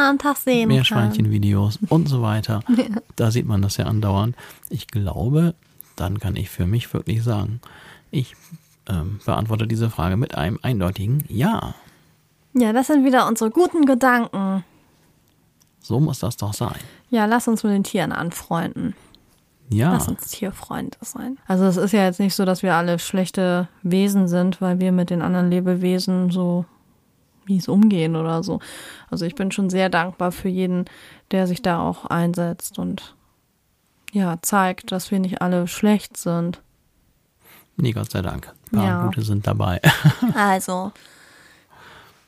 Meerschweinchenvideos und so weiter. Ja. Da sieht man das ja andauernd. Ich glaube, dann kann ich für mich wirklich sagen, ich ähm, beantworte diese Frage mit einem eindeutigen Ja. Ja, das sind wieder unsere guten Gedanken. So muss das doch sein. Ja, lass uns mit den Tieren anfreunden. Ja. Lass uns Tierfreunde sein. Also es ist ja jetzt nicht so, dass wir alle schlechte Wesen sind, weil wir mit den anderen Lebewesen so wie es umgehen oder so. Also ich bin schon sehr dankbar für jeden, der sich da auch einsetzt und ja, zeigt, dass wir nicht alle schlecht sind. Nee, Gott sei Dank. Ein paar ja. gute sind dabei. also,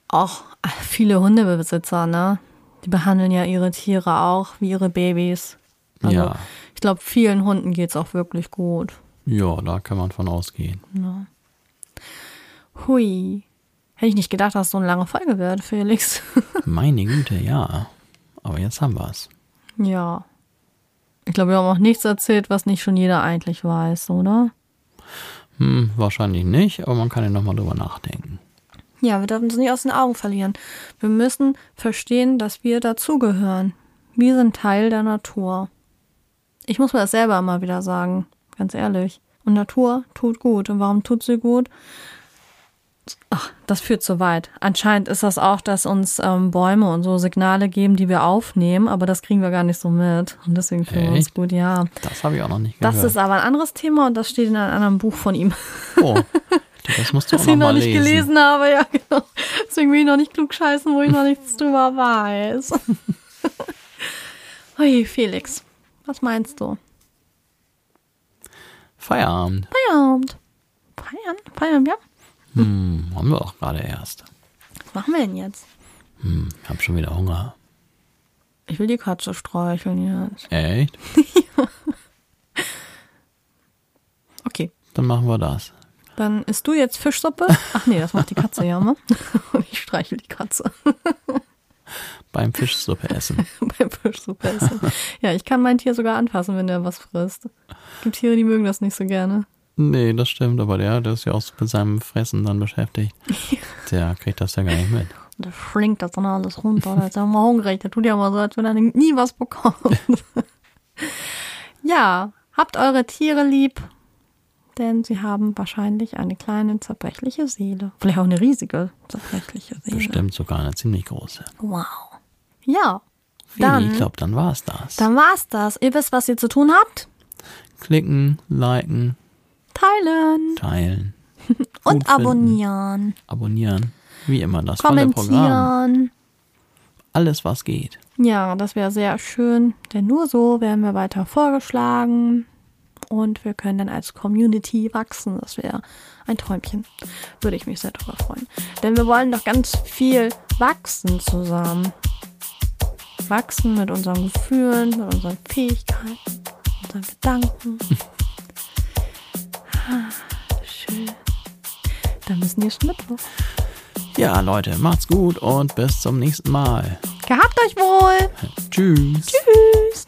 auch viele Hundebesitzer, ne? Die behandeln ja ihre Tiere auch wie ihre Babys. Also, ja. Ich glaube, vielen Hunden geht es auch wirklich gut. Ja, da kann man von ausgehen. Ja. Hui. Hätte ich nicht gedacht, dass es so eine lange Folge wird, Felix. Meine Güte, ja. Aber jetzt haben wir es. Ja. Ich glaube, wir haben auch nichts erzählt, was nicht schon jeder eigentlich weiß, oder? Hm, wahrscheinlich nicht, aber man kann ja nochmal drüber nachdenken. Ja, wir dürfen es nicht aus den Augen verlieren. Wir müssen verstehen, dass wir dazugehören. Wir sind Teil der Natur. Ich muss mir das selber immer wieder sagen, ganz ehrlich. Und Natur tut gut. Und warum tut sie gut? Ach, das führt zu weit. Anscheinend ist das auch, dass uns ähm, Bäume und so Signale geben, die wir aufnehmen, aber das kriegen wir gar nicht so mit. Und deswegen fühlen wir uns gut, ja. Das habe ich auch noch nicht gehört. Das ist aber ein anderes Thema und das steht in einem anderen Buch von ihm. Oh, das musst du auch Was noch ich noch nicht lesen. gelesen habe, ja, genau. Deswegen will ich noch nicht klug scheißen, wo ich noch nichts drüber weiß. Hui, Felix, was meinst du? Feierabend. Feierabend. Feiern? Feiern wir? Hm, haben wir auch gerade erst. Was machen wir denn jetzt? Hm, hab schon wieder Hunger. Ich will die Katze streicheln jetzt. Echt? Okay. Dann machen wir das. Dann isst du jetzt Fischsuppe. Ach nee, das macht die Katze ja, ne? Und ich streichel die Katze Beim Fischsuppe essen. beim Fischsuppe essen. Ja, ich kann mein Tier sogar anfassen, wenn der was frisst. Gibt Tiere, die mögen das nicht so gerne. Nee, das stimmt, aber der, der ist ja auch so mit seinem Fressen dann beschäftigt. Der kriegt das ja gar nicht mit. Der schlingt das dann alles runter. Der ist ja immer hungrig. Der tut ja immer so, als wenn er nie was bekommt. ja, habt eure Tiere lieb. Denn sie haben wahrscheinlich eine kleine zerbrechliche Seele. Vielleicht auch eine riesige zerbrechliche Seele. Bestimmt sogar eine ziemlich große. Wow. Ja, Feli, Dann- ich glaube, dann war's das. dann war's das. Ihr wisst, was ihr zu tun habt. Klicken, liken, Teilen teilen, und abonnieren. abonnieren. Wie immer das. Kommentieren. Alles, was geht. Ja, das wäre sehr schön, denn nur so werden wir weiter vorgeschlagen und wir können dann als Community wachsen. Das wäre ein Träumchen. Würde ich mich sehr darüber freuen. Denn wir wollen doch ganz viel wachsen zusammen. Wachsen mit unseren Gefühlen, mit unseren Fähigkeiten, unseren Gedanken. Ah, Schön. Dann bis nächsten Mittwoch. Ja, Leute, macht's gut und bis zum nächsten Mal. Gehabt euch wohl. Tschüss. Tschüss.